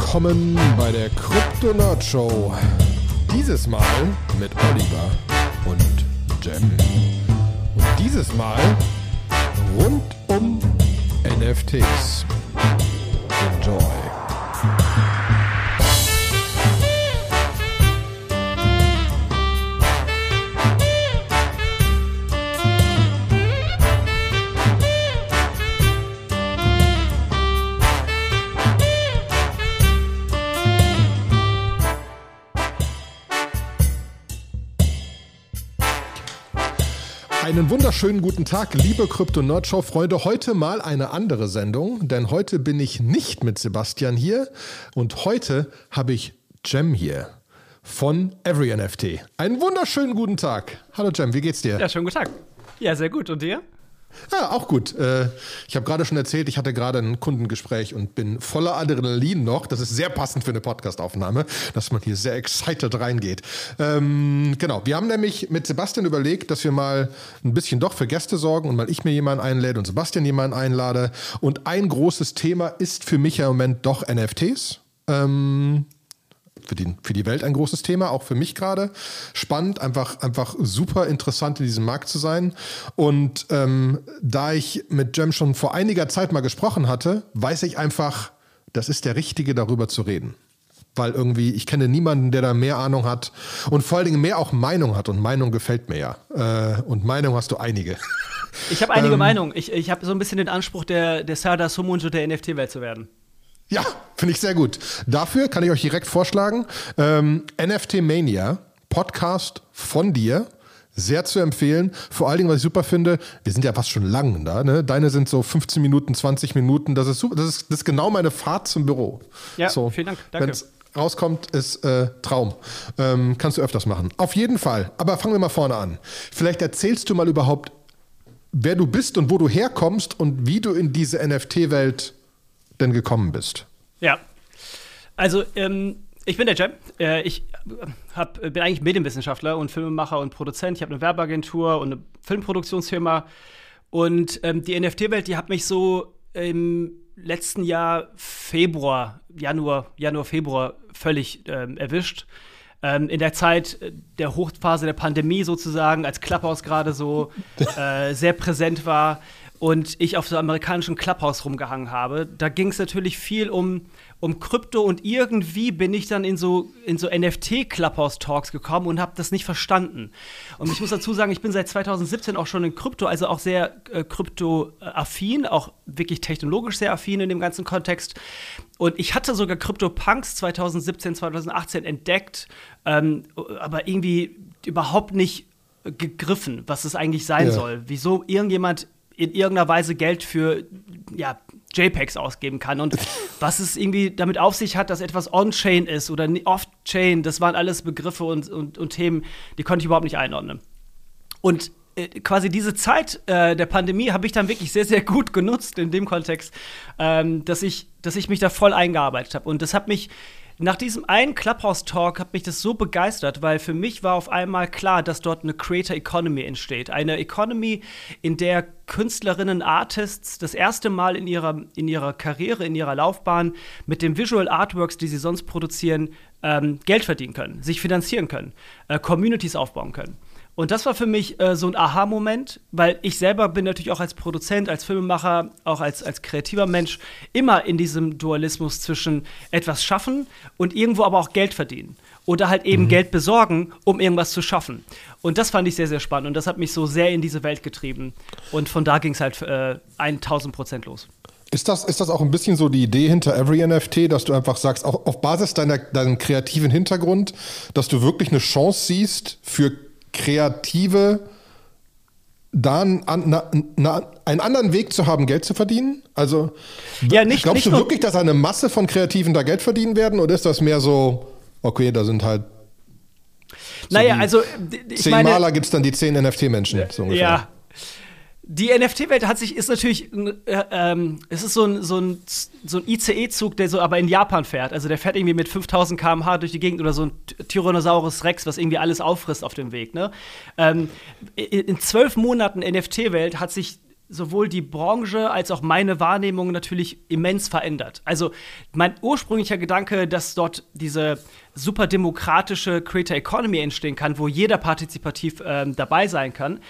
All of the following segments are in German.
willkommen bei der Krypto Nerd Show. Dieses Mal mit Oliver und Jem. Und dieses Mal rund um NFTs. Enjoy. Einen wunderschönen guten Tag, liebe Krypto Show Freunde. Heute mal eine andere Sendung, denn heute bin ich nicht mit Sebastian hier und heute habe ich Jem hier von Every NFT. Einen wunderschönen guten Tag. Hallo Jem, wie geht's dir? Ja, schönen guten Tag. Ja, sehr gut. Und dir? Ja, auch gut. Äh, ich habe gerade schon erzählt, ich hatte gerade ein Kundengespräch und bin voller Adrenalin noch. Das ist sehr passend für eine Podcastaufnahme, dass man hier sehr excited reingeht. Ähm, genau, wir haben nämlich mit Sebastian überlegt, dass wir mal ein bisschen doch für Gäste sorgen und mal ich mir jemanden einläde und Sebastian jemanden einlade. Und ein großes Thema ist für mich im Moment doch NFTs. Ähm, für die, für die Welt ein großes Thema, auch für mich gerade. Spannend, einfach, einfach super interessant in diesem Markt zu sein. Und ähm, da ich mit Jem schon vor einiger Zeit mal gesprochen hatte, weiß ich einfach, das ist der Richtige, darüber zu reden. Weil irgendwie, ich kenne niemanden, der da mehr Ahnung hat und vor allen Dingen mehr auch Meinung hat. Und Meinung gefällt mir ja. Äh, und Meinung hast du einige. Ich habe einige ähm, Meinungen. Ich, ich habe so ein bisschen den Anspruch, der, der Sada Sumunju der NFT-Welt zu werden. Ja, finde ich sehr gut. Dafür kann ich euch direkt vorschlagen, ähm, NFT Mania, Podcast von dir. Sehr zu empfehlen. Vor allen Dingen, was ich super finde, wir sind ja fast schon lang da. Ne? Deine sind so 15 Minuten, 20 Minuten. Das ist super. Das ist, das ist genau meine Fahrt zum Büro. Ja, so, vielen Dank. Danke. Wenn's rauskommt, ist äh, Traum. Ähm, kannst du öfters machen. Auf jeden Fall. Aber fangen wir mal vorne an. Vielleicht erzählst du mal überhaupt, wer du bist und wo du herkommst und wie du in diese NFT-Welt denn gekommen bist. Ja. Also, ähm, ich bin der Jam. Äh, ich hab, bin eigentlich Medienwissenschaftler und Filmemacher und Produzent. Ich habe eine Werbeagentur und eine Filmproduktionsfirma. Und ähm, die NFT-Welt, die hat mich so im letzten Jahr Februar, Januar, Januar, Februar völlig ähm, erwischt. Ähm, in der Zeit der Hochphase der Pandemie sozusagen, als Clubhouse gerade so äh, sehr präsent war, und ich auf so amerikanischen Clubhouse rumgehangen habe, da ging es natürlich viel um, um Krypto und irgendwie bin ich dann in so, in so NFT-Clubhouse-Talks gekommen und habe das nicht verstanden. Und ich muss dazu sagen, ich bin seit 2017 auch schon in Krypto, also auch sehr äh, Krypto-affin, auch wirklich technologisch sehr affin in dem ganzen Kontext. Und ich hatte sogar Krypto-Punks 2017, 2018 entdeckt, ähm, aber irgendwie überhaupt nicht gegriffen, was es eigentlich sein ja. soll. Wieso irgendjemand in irgendeiner Weise Geld für ja, JPEGs ausgeben kann. Und was es irgendwie damit auf sich hat, dass etwas on-chain ist oder off-chain, das waren alles Begriffe und, und, und Themen, die konnte ich überhaupt nicht einordnen. Und äh, quasi diese Zeit äh, der Pandemie habe ich dann wirklich sehr, sehr gut genutzt in dem Kontext, ähm, dass, ich, dass ich mich da voll eingearbeitet habe. Und das hat mich nach diesem einen Clubhouse-Talk hat mich das so begeistert, weil für mich war auf einmal klar, dass dort eine Creator Economy entsteht. Eine Economy, in der Künstlerinnen, Artists das erste Mal in ihrer, in ihrer Karriere, in ihrer Laufbahn mit den Visual Artworks, die sie sonst produzieren, ähm, Geld verdienen können, sich finanzieren können, äh, Communities aufbauen können. Und das war für mich äh, so ein Aha-Moment, weil ich selber bin natürlich auch als Produzent, als Filmemacher, auch als, als kreativer Mensch immer in diesem Dualismus zwischen etwas schaffen und irgendwo aber auch Geld verdienen. Oder halt eben mhm. Geld besorgen, um irgendwas zu schaffen. Und das fand ich sehr, sehr spannend. Und das hat mich so sehr in diese Welt getrieben. Und von da ging es halt äh, 1000 Prozent los. Ist das, ist das auch ein bisschen so die Idee hinter Every NFT, dass du einfach sagst, auch auf Basis deiner, deinem kreativen Hintergrund, dass du wirklich eine Chance siehst für Kreative da einen, einen anderen Weg zu haben, Geld zu verdienen? Also ja, nicht, glaubst nicht du wirklich, dass eine Masse von Kreativen da Geld verdienen werden oder ist das mehr so, okay, da sind halt so naja, also ich zehn meine, Maler gibt es dann die zehn NFT-Menschen, so ungefähr. Ja, die NFT-Welt hat sich, ist natürlich, äh, ähm, es ist so ein, so ein, so ein ICE-Zug, der so aber in Japan fährt. Also der fährt irgendwie mit 5000 km/h durch die Gegend oder so ein Tyrannosaurus Rex, was irgendwie alles auffrisst auf dem Weg. Ne? Ähm, in zwölf Monaten NFT-Welt hat sich sowohl die Branche als auch meine Wahrnehmung natürlich immens verändert. Also mein ursprünglicher Gedanke, dass dort diese super demokratische Creator Economy entstehen kann, wo jeder partizipativ ähm, dabei sein kann,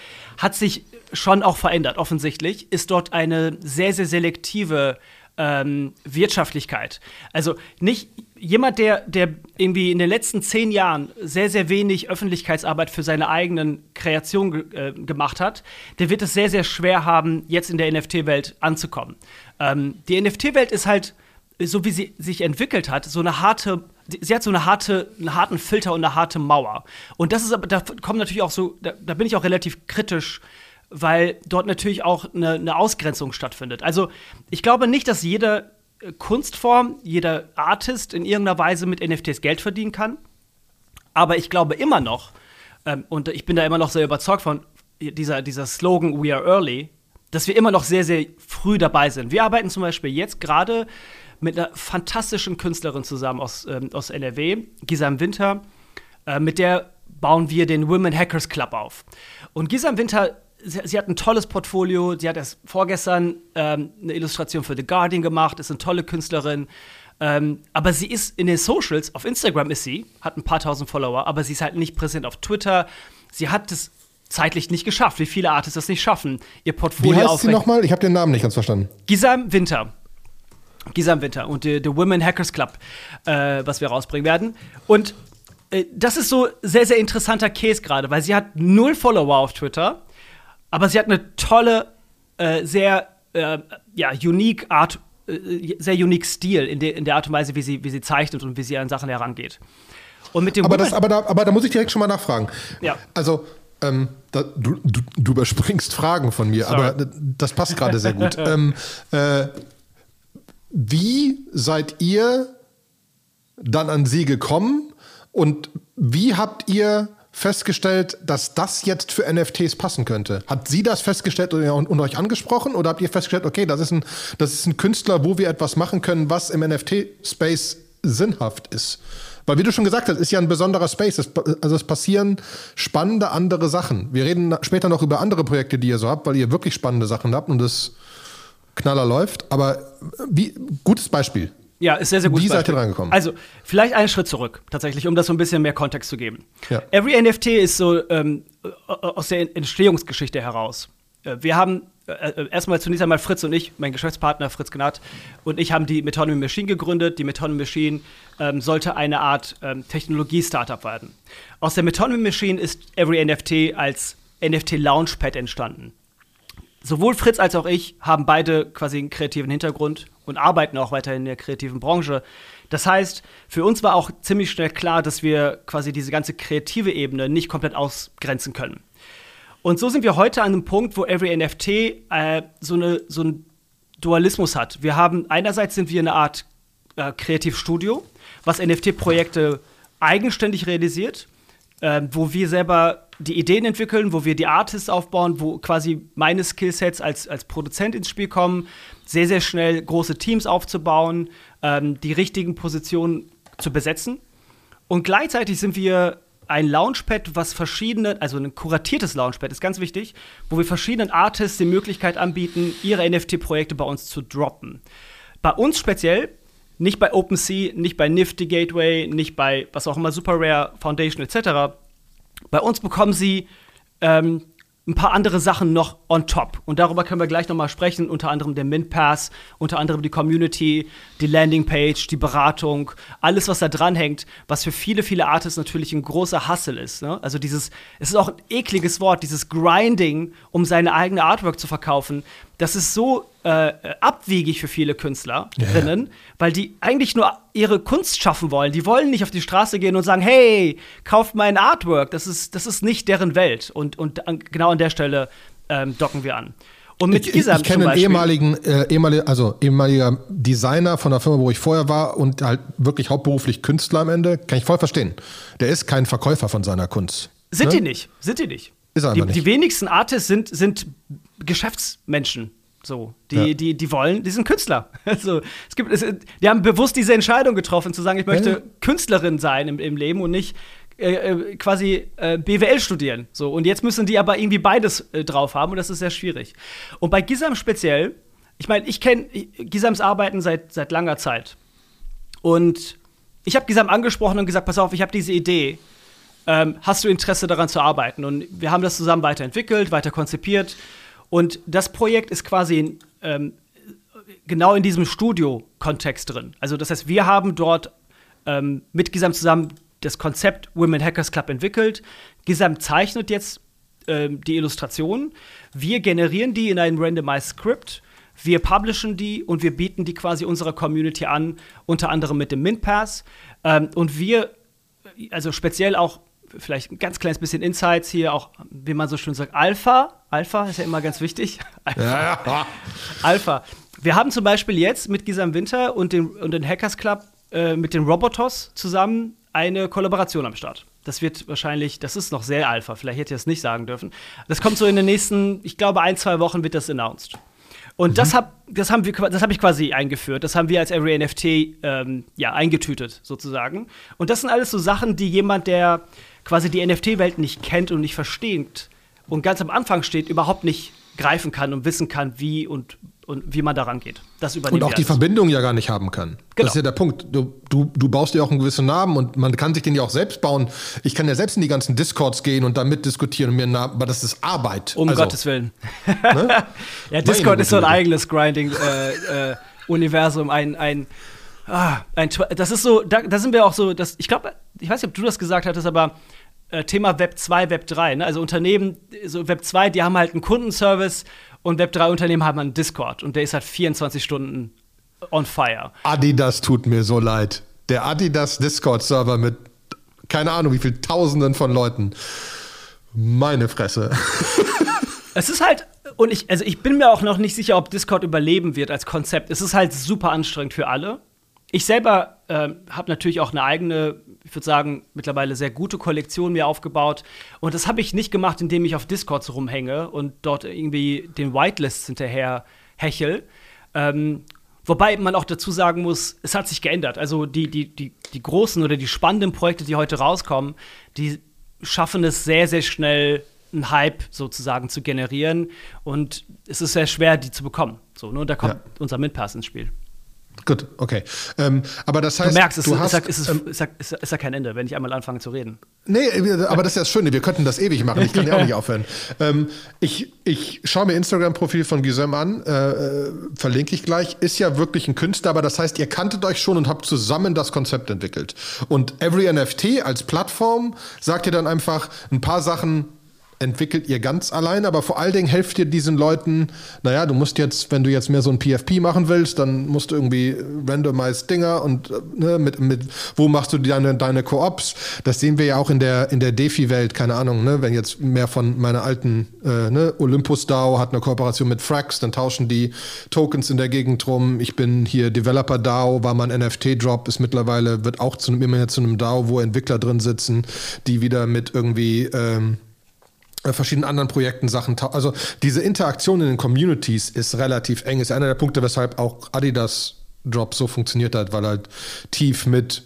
hat sich schon auch verändert. Offensichtlich ist dort eine sehr, sehr selektive ähm, Wirtschaftlichkeit. Also nicht jemand, der, der irgendwie in den letzten zehn Jahren sehr, sehr wenig Öffentlichkeitsarbeit für seine eigenen Kreationen äh, gemacht hat, der wird es sehr, sehr schwer haben, jetzt in der NFT-Welt anzukommen. Ähm, die NFT-Welt ist halt, so wie sie sich entwickelt hat, so eine harte sie hat so eine harte, einen harten Filter und eine harte Mauer. Und das ist aber, da kommt natürlich auch so, da, da bin ich auch relativ kritisch, weil dort natürlich auch eine, eine, Ausgrenzung stattfindet. Also ich glaube nicht, dass jede äh, Kunstform, jeder Artist in irgendeiner Weise mit NFTs Geld verdienen kann. Aber ich glaube immer noch, ähm, und ich bin da immer noch sehr überzeugt von dieser, dieser Slogan We are early, dass wir immer noch sehr, sehr früh dabei sind. Wir arbeiten zum Beispiel jetzt gerade mit einer fantastischen Künstlerin zusammen aus, ähm, aus NRW, Gisam Winter. Äh, mit der bauen wir den Women Hackers Club auf. Und Gisam Winter, sie, sie, hat ein tolles Portfolio. Sie hat erst vorgestern ähm, eine Illustration für The Guardian gemacht, ist eine tolle Künstlerin. Ähm, aber sie ist in den Socials, auf Instagram ist sie, hat ein paar tausend Follower, aber sie ist halt nicht präsent auf Twitter. Sie hat es zeitlich nicht geschafft, wie viele Artists das nicht schaffen, ihr Portfolio Wie heißt sie nochmal? Ich habe den Namen nicht ganz verstanden. Gisam Winter. Gisam Winter und der Women Hackers Club, äh, was wir rausbringen werden. Und äh, das ist so sehr, sehr interessanter Case gerade, weil sie hat null Follower auf Twitter, aber sie hat eine tolle, äh, sehr äh, ja, unique Art, äh, sehr unique Stil in, de in der Art und Weise, wie sie, wie sie zeichnet und wie sie an Sachen herangeht. Und mit dem aber, das, aber, da, aber da muss ich direkt schon mal nachfragen. Ja. Also, ähm, da, du, du, du, überspringst Fragen von mir, Sorry. aber das passt gerade sehr gut. ähm, äh, wie seid ihr dann an sie gekommen und wie habt ihr festgestellt, dass das jetzt für NFTs passen könnte? Hat sie das festgestellt und, und, euch angesprochen oder habt ihr festgestellt, okay, das ist, ein, das ist ein Künstler, wo wir etwas machen können, was im NFT-Space sinnhaft ist? Weil, wie du schon gesagt hast, ist ja ein besonderer Space. Es, also es passieren spannende andere Sachen. Wir reden später noch über andere Projekte, die ihr so habt, weil ihr wirklich spannende Sachen habt und das Knaller läuft. Aber wie, gutes Beispiel. Ja, ist sehr, sehr gut. Wie seid ihr rangekommen? Also, vielleicht einen Schritt zurück, tatsächlich, um das so ein bisschen mehr Kontext zu geben. Ja. Every NFT ist so ähm, aus der Entstehungsgeschichte heraus. Äh, wir haben äh, äh, erstmal zunächst einmal Fritz und ich, mein Geschäftspartner Fritz Gnad, und ich haben die Metonymy Machine gegründet. Die Metonymy Machine ähm, sollte eine Art ähm, Technologie-Startup werden. Aus der Metonymy Machine ist Every NFT als NFT Launchpad entstanden sowohl Fritz als auch ich haben beide quasi einen kreativen Hintergrund und arbeiten auch weiter in der kreativen Branche. Das heißt, für uns war auch ziemlich schnell klar, dass wir quasi diese ganze kreative Ebene nicht komplett ausgrenzen können. Und so sind wir heute an einem Punkt, wo Every NFT äh, so, eine, so einen Dualismus hat. Wir haben einerseits sind wir eine Art äh, Kreativstudio, was NFT-Projekte eigenständig realisiert, äh, wo wir selber die Ideen entwickeln, wo wir die Artists aufbauen, wo quasi meine Skillsets als, als Produzent ins Spiel kommen, sehr, sehr schnell große Teams aufzubauen, ähm, die richtigen Positionen zu besetzen. Und gleichzeitig sind wir ein Launchpad, was verschiedene, also ein kuratiertes Launchpad ist ganz wichtig, wo wir verschiedenen Artists die Möglichkeit anbieten, ihre NFT-Projekte bei uns zu droppen. Bei uns speziell, nicht bei OpenSea, nicht bei Nifty Gateway, nicht bei was auch immer, Super Rare Foundation etc., bei uns bekommen sie ähm, ein paar andere Sachen noch on top. Und darüber können wir gleich nochmal sprechen, unter anderem der Mint Pass, unter anderem die Community, die Landingpage, die Beratung, alles, was da dranhängt, was für viele, viele Artists natürlich ein großer Hustle ist. Ne? Also dieses, es ist auch ein ekliges Wort, dieses Grinding, um seine eigene Artwork zu verkaufen. Das ist so äh, abwegig für viele Künstlerinnen, yeah. weil die eigentlich nur ihre Kunst schaffen wollen. Die wollen nicht auf die Straße gehen und sagen, hey, kauft mein Artwork. Das ist, das ist nicht deren Welt. Und, und an, genau an der Stelle ähm, docken wir an. Und mit ich, ich kenne einen ehemaligen, äh, ehemalige, also ehemaliger Designer von der Firma, wo ich vorher war und halt wirklich hauptberuflich Künstler am Ende. Kann ich voll verstehen. Der ist kein Verkäufer von seiner Kunst. Sind ne? die nicht? Sind die nicht? Ist er die, nicht. die wenigsten Artists sind, sind Geschäftsmenschen. So, die, ja. die, die wollen, die sind Künstler. Also, es gibt, es, die haben bewusst diese Entscheidung getroffen, zu sagen, ich möchte ja. Künstlerin sein im, im Leben und nicht äh, äh quasi äh, BWL studieren. So, und jetzt müssen die aber irgendwie beides äh, drauf haben und das ist sehr schwierig. Und bei Gisam speziell, ich meine, ich kenne Gisams Arbeiten seit, seit langer Zeit. Und ich habe Gisam angesprochen und gesagt, pass auf, ich habe diese Idee. Ähm, hast du Interesse daran zu arbeiten? Und wir haben das zusammen weiterentwickelt, weiter konzipiert. Und das Projekt ist quasi ähm, genau in diesem Studio-Kontext drin. Also das heißt, wir haben dort ähm, mit Gisam zusammen das Konzept Women Hackers Club entwickelt. Gisam zeichnet jetzt ähm, die Illustrationen. Wir generieren die in einem Randomized Script. Wir publishen die und wir bieten die quasi unserer Community an, unter anderem mit dem Mint Pass. Ähm, und wir, also speziell auch vielleicht ein ganz kleines bisschen Insights hier, auch wie man so schön sagt, Alpha. Alpha ist ja immer ganz wichtig. Alpha. Ja. Alpha. Wir haben zum Beispiel jetzt mit Gisam Winter und den, und den Hackers Club äh, mit den Robotos zusammen eine Kollaboration am Start. Das wird wahrscheinlich, das ist noch sehr Alpha, vielleicht hätte ich das nicht sagen dürfen. Das kommt so in den nächsten, ich glaube, ein, zwei Wochen wird das announced. Und mhm. das, hab, das haben wir, das habe ich quasi eingeführt. Das haben wir als Every NFT ähm, ja, eingetütet, sozusagen. Und das sind alles so Sachen, die jemand, der quasi die NFT-Welt nicht kennt und nicht versteht und ganz am Anfang steht, überhaupt nicht greifen kann und wissen kann, wie und, und wie man daran geht. Das und auch die Verbindung ja gar nicht haben kann. Genau. Das ist ja der Punkt. Du, du, du baust dir auch einen gewissen Namen und man kann sich den ja auch selbst bauen. Ich kann ja selbst in die ganzen Discords gehen und da mitdiskutieren und mir einen Namen, aber das ist Arbeit. Um also, Gottes Willen. Ne? ja, Discord ist so ein eigenes Grinding-Universum, äh, äh, ein, ein Ah, ein, das ist so, da, da, sind wir auch so, das, ich glaube, ich weiß nicht, ob du das gesagt hattest, aber äh, Thema Web 2, Web 3. Ne? Also Unternehmen, so Web 2, die haben halt einen Kundenservice und Web 3 Unternehmen haben einen Discord und der ist halt 24 Stunden on fire. Adidas tut mir so leid. Der Adidas Discord-Server mit keine Ahnung wie viel Tausenden von Leuten. Meine Fresse. es ist halt, und ich, also ich bin mir auch noch nicht sicher, ob Discord überleben wird als Konzept. Es ist halt super anstrengend für alle. Ich selber äh, habe natürlich auch eine eigene, ich würde sagen, mittlerweile sehr gute Kollektion mir aufgebaut. Und das habe ich nicht gemacht, indem ich auf Discords rumhänge und dort irgendwie den Whitelists hinterher hechel. Ähm, wobei man auch dazu sagen muss, es hat sich geändert. Also die, die, die, die großen oder die spannenden Projekte, die heute rauskommen, die schaffen es sehr, sehr schnell, einen Hype sozusagen zu generieren. Und es ist sehr schwer, die zu bekommen. So, ne? Und da kommt ja. unser Mitpass ins Spiel. Gut, okay. Ähm, aber das heißt, du merkst, es du ist, hast, ist, ähm, ist, ist, ist, ja kein Ende, wenn ich einmal anfange zu reden. Nee, aber das ist ja das Schöne, wir könnten das ewig machen. Ich kann ja auch nicht aufhören. Ähm, ich, ich schaue mir Instagram-Profil von Gisem an, äh, äh, verlinke ich gleich. Ist ja wirklich ein Künstler, aber das heißt, ihr kanntet euch schon und habt zusammen das Konzept entwickelt. Und Every NFT als Plattform sagt ihr dann einfach ein paar Sachen entwickelt ihr ganz allein, aber vor allen Dingen helft ihr diesen Leuten, naja, du musst jetzt, wenn du jetzt mehr so ein PFP machen willst, dann musst du irgendwie randomized Dinger und ne, mit, mit wo machst du deine, deine Koops? Das sehen wir ja auch in der, in der DeFi-Welt, keine Ahnung, ne, wenn jetzt mehr von meiner alten, äh, ne, Olympus DAO hat eine Kooperation mit Frax, dann tauschen die Tokens in der Gegend rum. Ich bin hier Developer DAO, war mein NFT-Drop, ist mittlerweile, wird auch zu, immer mehr zu einem DAO, wo Entwickler drin sitzen, die wieder mit irgendwie, ähm, äh, verschiedenen anderen Projekten Sachen. Also diese Interaktion in den Communities ist relativ eng. Ist einer der Punkte, weshalb auch Adidas Drop so funktioniert hat, weil halt tief mit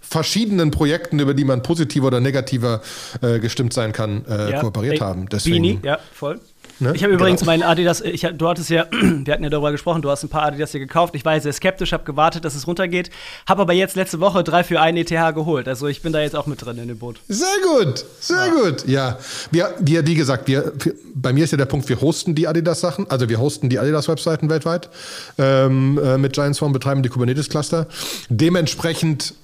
verschiedenen Projekten, über die man positiver oder negativer äh, gestimmt sein kann, äh, ja, kooperiert ey, haben. Deswegen, Beanie, ja, voll. Ne? Ich habe übrigens genau. meinen Adidas, ich, du hattest ja, wir hatten ja darüber gesprochen, du hast ein paar Adidas hier gekauft. Ich war sehr skeptisch, habe gewartet, dass es runtergeht, habe aber jetzt letzte Woche drei für einen ETH geholt. Also ich bin da jetzt auch mit drin in dem Boot. Sehr gut, sehr ja. gut. Ja, wir, wir, wie gesagt, wir, bei mir ist ja der Punkt, wir hosten die Adidas-Sachen, also wir hosten die Adidas-Webseiten weltweit ähm, äh, mit Giant Swarm, betreiben die Kubernetes-Cluster. Dementsprechend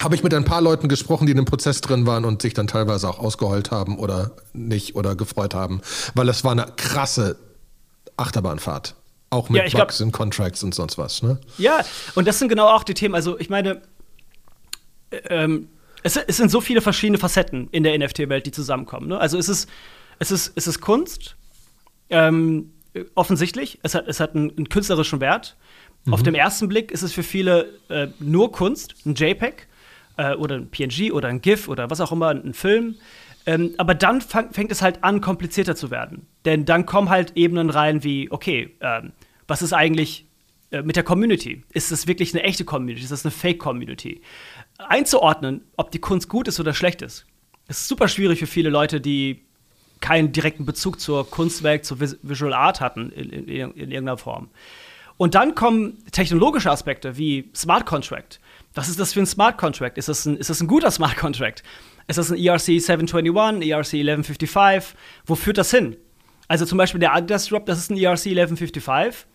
habe ich mit ein paar Leuten gesprochen, die in dem Prozess drin waren und sich dann teilweise auch ausgeheult haben oder nicht oder gefreut haben, weil es war eine krasse Achterbahnfahrt. Auch mit ja, Bugs und Contracts und sonst was, ne? Ja, und das sind genau auch die Themen. Also, ich meine, ähm, es, es, sind so viele verschiedene Facetten in der NFT-Welt, die zusammenkommen. Ne? Also, es ist, es ist, es ist Kunst, ähm, offensichtlich. Es hat, es hat einen, einen künstlerischen Wert. Mhm. Auf dem ersten Blick ist es für viele äh, nur Kunst, ein JPEG äh, oder ein PNG oder ein GIF oder was auch immer, ein Film. Ähm, aber dann fang, fängt es halt an, komplizierter zu werden. Denn dann kommen halt Ebenen rein wie, okay, ähm, was ist eigentlich äh, mit der Community. Ist es wirklich eine echte Community? Ist das eine Fake-Community? Einzuordnen, ob die Kunst gut ist oder schlecht ist, ist super schwierig für viele Leute, die keinen direkten Bezug zur Kunstwerk, zur Visual Art hatten in, in, in irgendeiner Form. Und dann kommen technologische Aspekte wie Smart Contract. Was ist das für ein Smart Contract? Ist das ein, ist das ein guter Smart Contract? Ist das ein ERC 721, ERC 1155? Wo führt das hin? Also zum Beispiel der Adidas Drop, das ist ein ERC 1155.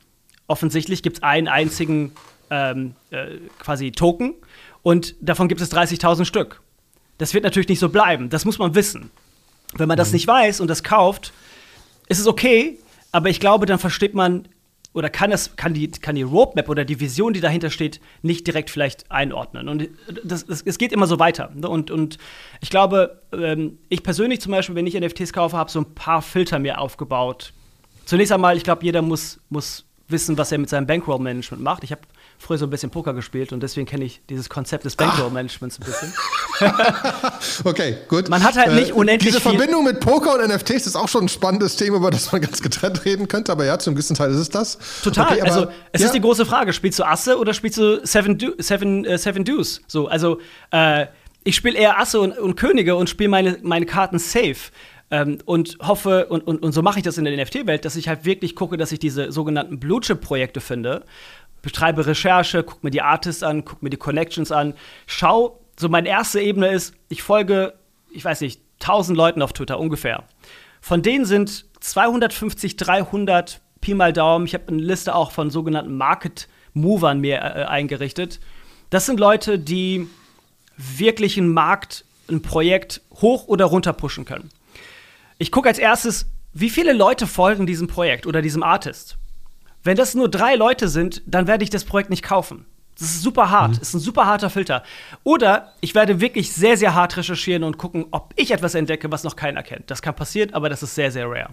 Offensichtlich gibt es einen einzigen ähm, äh, quasi Token und davon gibt es 30.000 Stück. Das wird natürlich nicht so bleiben. Das muss man wissen. Wenn man das mhm. nicht weiß und das kauft, ist es okay, aber ich glaube, dann versteht man oder kann es kann die kann die Roadmap oder die Vision, die dahinter steht, nicht direkt vielleicht einordnen. Und das, das es geht immer so weiter. Und, und ich glaube, ähm, ich persönlich zum Beispiel, wenn ich NFTs kaufe, habe so ein paar Filter mir aufgebaut. Zunächst einmal, ich glaube, jeder muss muss wissen, was er mit seinem Bankroll-Management macht. Ich habe früher so ein bisschen Poker gespielt und deswegen kenne ich dieses Konzept des Bankroll-Managements ein bisschen. okay, gut. Man hat halt nicht äh, unendlich Diese Verbindung mit Poker und NFTs ist auch schon ein spannendes Thema, über das man ganz getrennt reden könnte, aber ja, zum gewissen Teil ist es das. Total. Okay, aber, also, es ja. ist die große Frage: Spielst du Asse oder spielst du Seven, du Seven, äh, Seven Deuce? So, also, äh, ich spiele eher Asse und, und Könige und spiele meine, meine Karten safe. Ähm, und hoffe, und, und, und so mache ich das in der NFT-Welt, dass ich halt wirklich gucke, dass ich diese sogenannten Blue-Chip-Projekte finde, betreibe Recherche, guck mir die Artists an, guck mir die Connections an, schau, so meine erste Ebene ist, ich folge, ich weiß nicht, 1000 Leuten auf Twitter ungefähr. Von denen sind 250, 300 Pi mal Daumen. Ich habe eine Liste auch von sogenannten Market Movern mir äh, eingerichtet. Das sind Leute, die wirklich einen Markt, ein Projekt hoch oder runter pushen können. Ich gucke als erstes, wie viele Leute folgen diesem Projekt oder diesem Artist. Wenn das nur drei Leute sind, dann werde ich das Projekt nicht kaufen. Das ist super hart, mhm. ist ein super harter Filter. Oder ich werde wirklich sehr, sehr hart recherchieren und gucken, ob ich etwas entdecke, was noch keiner kennt. Das kann passieren, aber das ist sehr, sehr rare.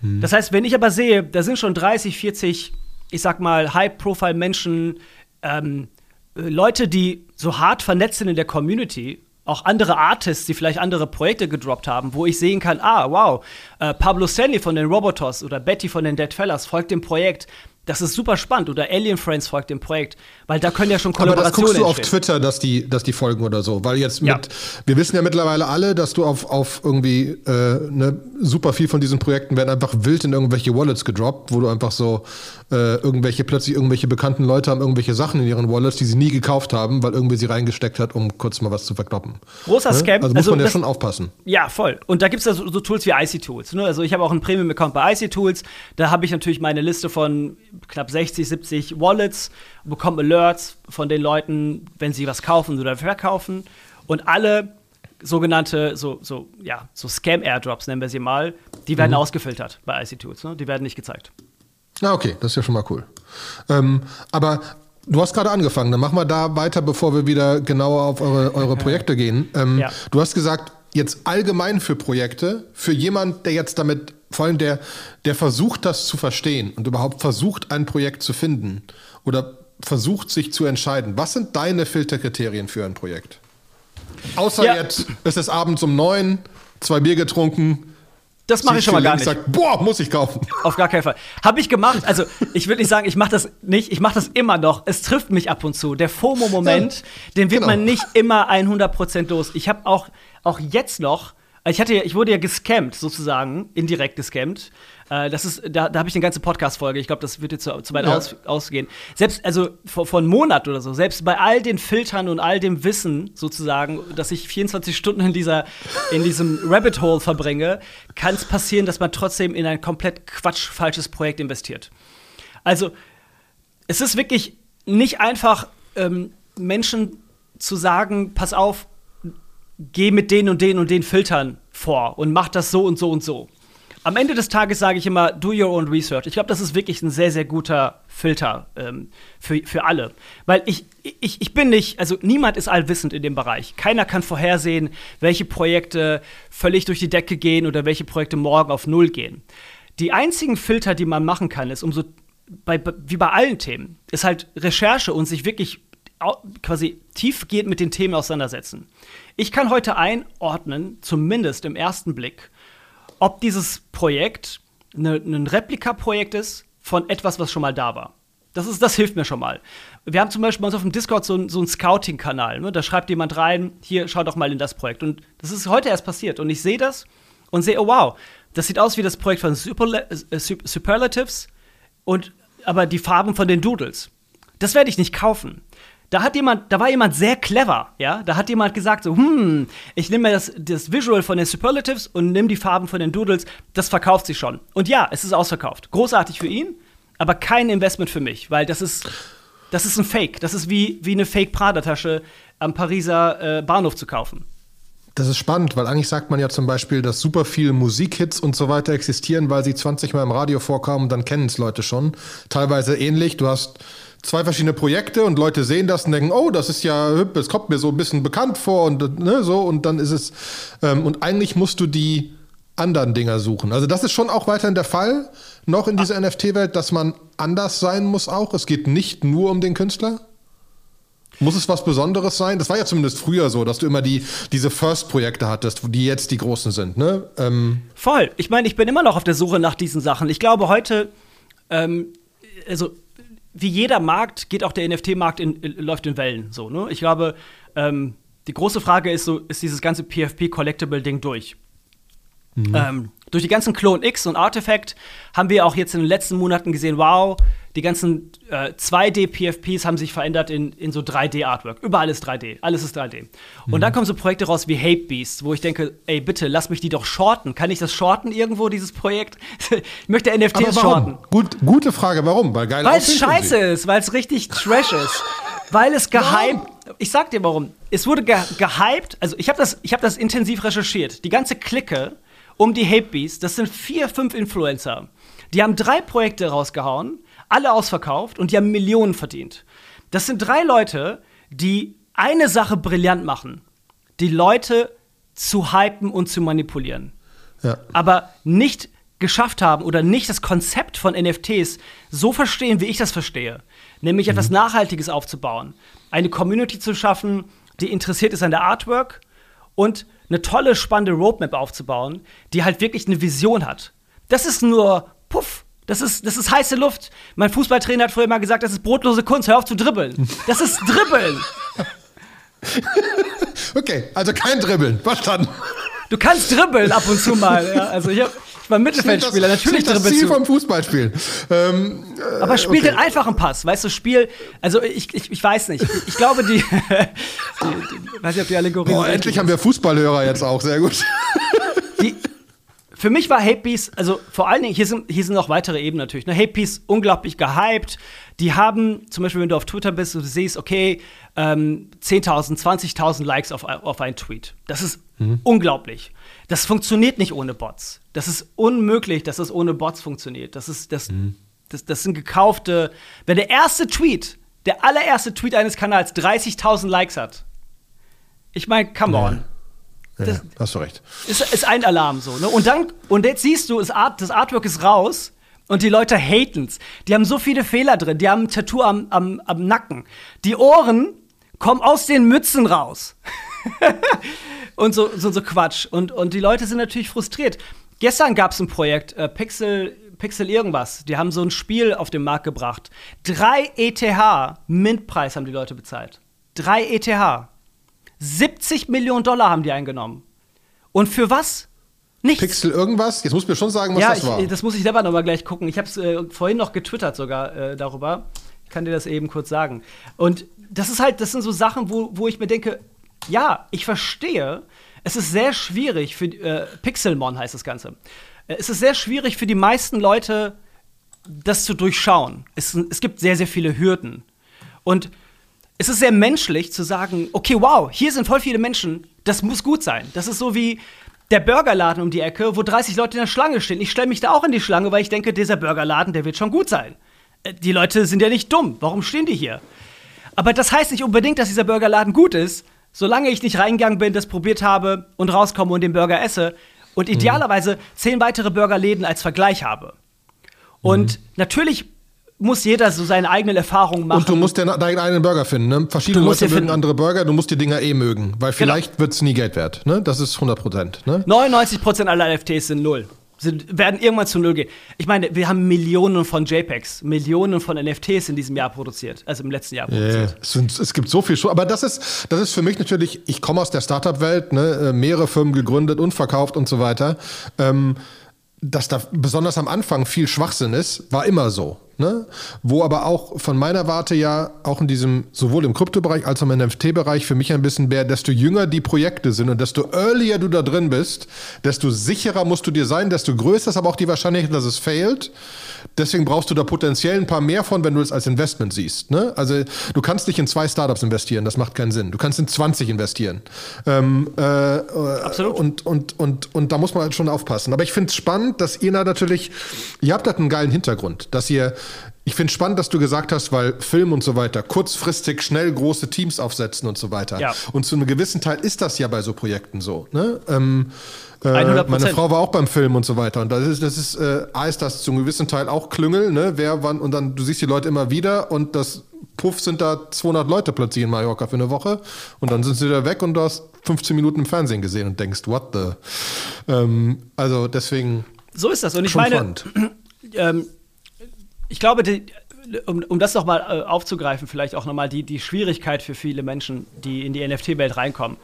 Mhm. Das heißt, wenn ich aber sehe, da sind schon 30, 40, ich sag mal, High-Profile-Menschen, ähm, Leute, die so hart vernetzt sind in der Community auch andere Artists, die vielleicht andere Projekte gedroppt haben, wo ich sehen kann, ah, wow, äh, Pablo Stanley von den Robotos oder Betty von den Dead Fellas folgt dem Projekt. Das ist super spannend. Oder Alien Friends folgt dem Projekt, weil da können ja schon Kollaborationen Aber das guckst du auf Twitter, dass die, dass die folgen oder so. Weil jetzt mit, ja. wir wissen ja mittlerweile alle, dass du auf, auf irgendwie äh, ne, super viel von diesen Projekten werden einfach wild in irgendwelche Wallets gedroppt, wo du einfach so äh, irgendwelche, plötzlich irgendwelche bekannten Leute haben irgendwelche Sachen in ihren Wallets, die sie nie gekauft haben, weil irgendwie sie reingesteckt hat, um kurz mal was zu verkloppen. Großer ne? Scam. Also muss also man ja schon aufpassen. Ja, voll. Und da gibt es ja so, so, Tools wie IC Tools. Ne? Also ich habe auch einen Premium-Account bei IC Tools. Da habe ich natürlich meine Liste von knapp 60, 70 Wallets, bekomme Alerts von den Leuten, wenn sie was kaufen oder verkaufen. Und alle sogenannte so, so, ja, so Scam-Airdrops, nennen wir sie mal, die werden mhm. ausgefiltert bei IC Tools. Ne? Die werden nicht gezeigt. Ja, okay, das ist ja schon mal cool. Ähm, aber du hast gerade angefangen, dann machen wir da weiter, bevor wir wieder genauer auf eure, eure Projekte gehen. Ähm, ja. Du hast gesagt, jetzt allgemein für Projekte, für jemand, der jetzt damit, vor allem der, der versucht, das zu verstehen und überhaupt versucht, ein Projekt zu finden oder versucht, sich zu entscheiden. Was sind deine Filterkriterien für ein Projekt? Außer ja. jetzt, es ist abends um neun, zwei Bier getrunken, das mache ich schon mal gar nicht. Sagt, boah, muss ich kaufen. Auf gar keinen Fall. Habe ich gemacht. Also ich würde nicht sagen, ich mache das nicht. Ich mache das immer noch. Es trifft mich ab und zu. Der FOMO-Moment, ja, den wird genau. man nicht immer 100% los. Ich habe auch, auch jetzt noch ich hatte, ich wurde ja gescammt, sozusagen, indirekt gescammt. Äh, das ist, da, da habe ich eine ganze Podcast-Folge. Ich glaube, das wird jetzt zu, zu weit ja. aus, ausgehen. Selbst, also vor, vor einem Monat oder so, selbst bei all den Filtern und all dem Wissen, sozusagen, dass ich 24 Stunden in, dieser, in diesem Rabbit Hole verbringe, kann es passieren, dass man trotzdem in ein komplett quatschfalsches Projekt investiert. Also, es ist wirklich nicht einfach, ähm, Menschen zu sagen, pass auf, geh mit den und den und den Filtern vor und mach das so und so und so. Am Ende des Tages sage ich immer, do your own research. Ich glaube, das ist wirklich ein sehr, sehr guter Filter ähm, für, für alle. Weil ich, ich, ich bin nicht, also niemand ist allwissend in dem Bereich. Keiner kann vorhersehen, welche Projekte völlig durch die Decke gehen oder welche Projekte morgen auf Null gehen. Die einzigen Filter, die man machen kann, ist umso, bei, wie bei allen Themen, ist halt Recherche und sich wirklich quasi tiefgehend mit den Themen auseinandersetzen. Ich kann heute einordnen, zumindest im ersten Blick, ob dieses Projekt ne, ein Replikaprojekt ist von etwas, was schon mal da war. Das, ist, das hilft mir schon mal. Wir haben zum Beispiel bei uns auf dem Discord so, so einen Scouting-Kanal. Ne? Da schreibt jemand rein, hier, schau doch mal in das Projekt. Und das ist heute erst passiert. Und ich sehe das und sehe, oh wow, das sieht aus wie das Projekt von Superla äh, Superlatives, und, aber die Farben von den Doodles. Das werde ich nicht kaufen. Da hat jemand, da war jemand sehr clever, ja. Da hat jemand gesagt so, hm, ich nehme mir das, das Visual von den Superlatives und nehme die Farben von den Doodles. Das verkauft sich schon. Und ja, es ist ausverkauft. Großartig für ihn, aber kein Investment für mich, weil das ist, das ist ein Fake. Das ist wie, wie eine Fake Prada-Tasche am Pariser äh, Bahnhof zu kaufen. Das ist spannend, weil eigentlich sagt man ja zum Beispiel, dass super viele Musikhits und so weiter existieren, weil sie 20 Mal im Radio vorkommen und dann kennen es Leute schon. Teilweise ähnlich. Du hast zwei verschiedene Projekte und Leute sehen das und denken, oh, das ist ja, es kommt mir so ein bisschen bekannt vor und ne, so und dann ist es ähm, und eigentlich musst du die anderen Dinger suchen. Also das ist schon auch weiterhin der Fall noch in dieser ah. NFT-Welt, dass man anders sein muss auch. Es geht nicht nur um den Künstler. Muss es was Besonderes sein? Das war ja zumindest früher so, dass du immer die, diese First-Projekte hattest, die jetzt die großen sind, ne? Ähm Voll. Ich meine, ich bin immer noch auf der Suche nach diesen Sachen. Ich glaube, heute, ähm, also wie jeder Markt geht auch der NFT-Markt in, in, läuft in Wellen. So, ne? Ich glaube, ähm, die große Frage ist so, ist dieses ganze PFP-Collectible-Ding durch? Mhm. Ähm, durch die ganzen Clone X und Artifact haben wir auch jetzt in den letzten Monaten gesehen, wow, die ganzen äh, 2D-PFPs haben sich verändert in, in so 3D-Artwork. Überall ist 3D, alles ist 3D. Mhm. Und dann kommen so Projekte raus wie Hate Beast, wo ich denke, ey, bitte, lass mich die doch shorten. Kann ich das shorten irgendwo, dieses Projekt? ich möchte NFTs shorten. Gut, gute Frage, warum? Weil geil Weil es scheiße ist, weil es richtig trash ist. weil es gehypt. Ich sag dir warum. Es wurde ge gehypt, also ich habe das, hab das intensiv recherchiert. Die ganze Clique um die Hate Beast, das sind vier, fünf Influencer. Die haben drei Projekte rausgehauen alle ausverkauft und die haben Millionen verdient. Das sind drei Leute, die eine Sache brillant machen: die Leute zu hypen und zu manipulieren. Ja. Aber nicht geschafft haben oder nicht das Konzept von NFTs so verstehen, wie ich das verstehe. Nämlich mhm. etwas Nachhaltiges aufzubauen. Eine Community zu schaffen, die interessiert ist an der Artwork und eine tolle, spannende Roadmap aufzubauen, die halt wirklich eine Vision hat. Das ist nur, puff, das ist, das ist heiße Luft. Mein Fußballtrainer hat früher mal gesagt, das ist brotlose Kunst. Hör auf zu dribbeln. Das ist Dribbeln. okay, also kein Dribbeln. Verstanden. Du kannst dribbeln ab und zu mal. Ja? Also ich, hab, ich war Mittelfeldspieler, natürlich dribbelst das Ziel vom Fußballspielen. Ähm, äh, Aber spiel okay. den einfachen Pass, weißt du, Spiel, also ich, ich, ich weiß nicht. Ich, ich glaube, die, die, die, weiß nicht, ob die Allegorie. Boah, endlich haben wir Fußballhörer jetzt auch, sehr gut. Die, für mich war Hate Beast, also vor allen Dingen, hier sind, hier sind noch weitere Ebenen natürlich. Ne? Hate Beast unglaublich gehypt. Die haben, zum Beispiel, wenn du auf Twitter bist und du siehst, okay, ähm, 10.000, 20.000 Likes auf, auf einen Tweet. Das ist mhm. unglaublich. Das funktioniert nicht ohne Bots. Das ist unmöglich, dass das ohne Bots funktioniert. Das ist, das, mhm. das, das sind gekaufte. Wenn der erste Tweet, der allererste Tweet eines Kanals 30.000 Likes hat, ich meine, come on. Ja. Das ja, hast du recht. Ist, ist ein Alarm so. Ne? Und dann, und jetzt siehst du, das, Art, das Artwork ist raus und die Leute haten's. Die haben so viele Fehler drin. Die haben ein Tattoo am, am, am Nacken. Die Ohren kommen aus den Mützen raus. und so, so, so Quatsch. Und, und die Leute sind natürlich frustriert. Gestern gab es ein Projekt, äh, Pixel, Pixel irgendwas. Die haben so ein Spiel auf den Markt gebracht. Drei ETH, Mintpreis haben die Leute bezahlt. Drei ETH. 70 Millionen Dollar haben die eingenommen. Und für was? Nichts. Pixel irgendwas? Jetzt muss mir schon sagen, was ja, das war. Ja, das muss ich selber noch mal gleich gucken. Ich habe es äh, vorhin noch getwittert sogar äh, darüber. Ich kann dir das eben kurz sagen. Und das ist halt, das sind so Sachen, wo, wo ich mir denke, ja, ich verstehe. Es ist sehr schwierig für äh, Pixelmon heißt das Ganze. Äh, es ist sehr schwierig für die meisten Leute, das zu durchschauen. Es, es gibt sehr, sehr viele Hürden. Und es ist sehr menschlich zu sagen, okay, wow, hier sind voll viele Menschen, das muss gut sein. Das ist so wie der Burgerladen um die Ecke, wo 30 Leute in der Schlange stehen. Ich stelle mich da auch in die Schlange, weil ich denke, dieser Burgerladen, der wird schon gut sein. Äh, die Leute sind ja nicht dumm. Warum stehen die hier? Aber das heißt nicht unbedingt, dass dieser Burgerladen gut ist, solange ich nicht reingegangen bin, das probiert habe und rauskomme und den Burger esse und mhm. idealerweise mhm. zehn weitere Burgerläden als Vergleich habe. Und mhm. natürlich muss jeder so seine eigenen Erfahrungen machen. Und du musst deinen eigenen Burger finden. Ne? Verschiedene Leute mögen finden. andere Burger, du musst die Dinger eh mögen. Weil genau. vielleicht genau. wird es nie Geld wert. Ne? Das ist 100 Prozent. Ne? 99 Prozent aller NFTs sind null. Sind, werden irgendwann zu Null gehen. Ich meine, wir haben Millionen von JPEGs, Millionen von NFTs in diesem Jahr produziert, also im letzten Jahr produziert. Yeah. Es, sind, es, gibt so viel, aber das ist, das ist für mich natürlich, ich komme aus der Startup-Welt, ne, äh, mehrere Firmen gegründet und verkauft und so weiter. Ähm, dass da besonders am Anfang viel Schwachsinn ist, war immer so. Ne? Wo aber auch von meiner Warte ja auch in diesem, sowohl im Kryptobereich als auch im NFT-Bereich für mich ein bisschen mehr, desto jünger die Projekte sind und desto earlier du da drin bist, desto sicherer musst du dir sein, desto größer ist aber auch die Wahrscheinlichkeit, dass es failt. Deswegen brauchst du da potenziell ein paar mehr von, wenn du es als Investment siehst. Ne? Also du kannst nicht in zwei Startups investieren, das macht keinen Sinn. Du kannst in 20 investieren. Ähm, äh, Absolut. Und, und, und, und da muss man halt schon aufpassen. Aber ich finde es spannend, dass ihr da natürlich, ihr habt da einen geilen Hintergrund, dass ihr ich finde spannend, dass du gesagt hast, weil Film und so weiter kurzfristig schnell große Teams aufsetzen und so weiter. Ja. Und zu einem gewissen Teil ist das ja bei so Projekten so. Ne? Ähm, äh, meine Frau war auch beim Film und so weiter. Und das ist, das ist, äh, A ist das zum gewissen Teil auch Klüngel, ne? Wer wann, und dann, du siehst die Leute immer wieder und das Puff sind da 200 Leute plötzlich in Mallorca für eine Woche und dann sind sie da weg und du hast 15 Minuten im Fernsehen gesehen und denkst, what the? Ähm, also deswegen. So ist das. Und ich meine, ähm, ich glaube, die, um, um das nochmal äh, aufzugreifen, vielleicht auch nochmal die, die Schwierigkeit für viele Menschen, die in die NFT-Welt reinkommen.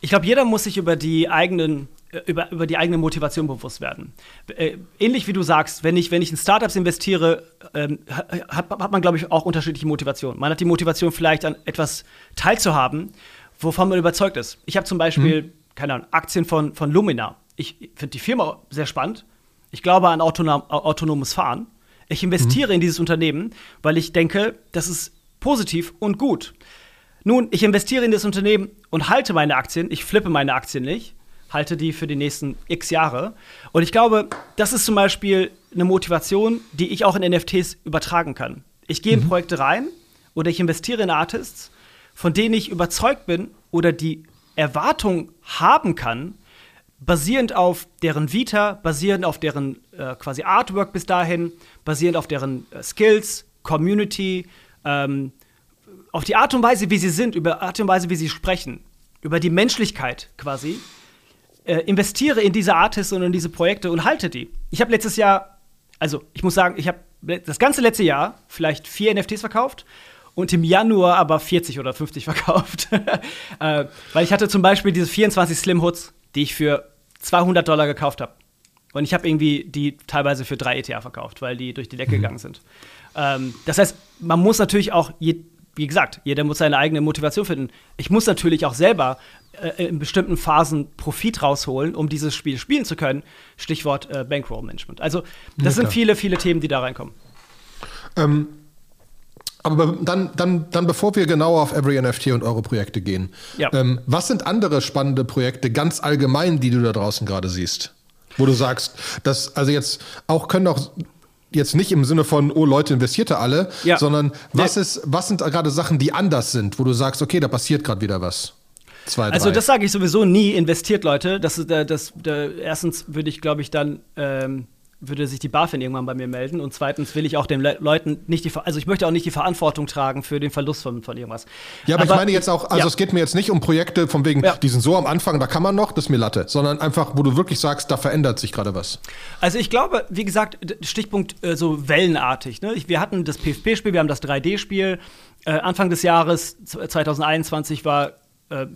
Ich glaube, jeder muss sich über die eigenen äh, über, über die eigene Motivation bewusst werden. Äh, ähnlich wie du sagst, wenn ich, wenn ich in Startups investiere, ähm, hat, hat man, glaube ich, auch unterschiedliche Motivationen. Man hat die Motivation, vielleicht an etwas teilzuhaben, wovon man überzeugt ist. Ich habe zum Beispiel, mhm. keine Ahnung, Aktien von, von Lumina. Ich finde die Firma sehr spannend. Ich glaube an autonom, autonomes Fahren. Ich investiere mhm. in dieses Unternehmen, weil ich denke, das ist positiv und gut. Nun, ich investiere in das Unternehmen und halte meine Aktien. Ich flippe meine Aktien nicht halte die für die nächsten x Jahre. Und ich glaube, das ist zum Beispiel eine Motivation, die ich auch in NFTs übertragen kann. Ich gehe in mhm. Projekte rein oder ich investiere in Artists, von denen ich überzeugt bin oder die Erwartung haben kann, basierend auf deren Vita, basierend auf deren äh, quasi Artwork bis dahin, basierend auf deren äh, Skills, Community, ähm, auf die Art und Weise, wie sie sind, über Art und Weise, wie sie sprechen, über die Menschlichkeit quasi äh, investiere in diese Artists und in diese Projekte und halte die. Ich habe letztes Jahr, also ich muss sagen, ich habe das ganze letzte Jahr vielleicht vier NFTs verkauft und im Januar aber 40 oder 50 verkauft. äh, weil ich hatte zum Beispiel diese 24 Slim Hoods, die ich für 200 Dollar gekauft habe. Und ich habe irgendwie die teilweise für drei ETH verkauft, weil die durch die Decke mhm. gegangen sind. Ähm, das heißt, man muss natürlich auch, je, wie gesagt, jeder muss seine eigene Motivation finden. Ich muss natürlich auch selber äh, in bestimmten Phasen Profit rausholen, um dieses Spiel spielen zu können. Stichwort äh, Bankroll Management. Also, das ja, sind viele, viele Themen, die da reinkommen. Ähm, aber dann, dann, dann, bevor wir genauer auf Every NFT und eure Projekte gehen, ja. ähm, was sind andere spannende Projekte ganz allgemein, die du da draußen gerade siehst? Wo du sagst, dass, also jetzt auch können auch jetzt nicht im Sinne von, oh Leute, investiert da alle, ja. sondern was, ist, was sind gerade Sachen, die anders sind, wo du sagst, okay, da passiert gerade wieder was? Zwei, also das sage ich sowieso nie, investiert Leute. Das ist, das, das, erstens würde ich, glaube ich, dann ähm, würde sich die BaFin irgendwann bei mir melden. Und zweitens will ich auch den Le Leuten nicht die, also ich möchte auch nicht die Verantwortung tragen für den Verlust von, von irgendwas. Ja, aber, aber ich meine jetzt auch, also ja. es geht mir jetzt nicht um Projekte von wegen, ja. die sind so am Anfang, da kann man noch, das ist mir Latte, sondern einfach, wo du wirklich sagst, da verändert sich gerade was. Also ich glaube, wie gesagt, Stichpunkt äh, so wellenartig. Ne? wir hatten das PFP-Spiel, wir haben das 3D-Spiel. Äh, Anfang des Jahres 2021 war äh,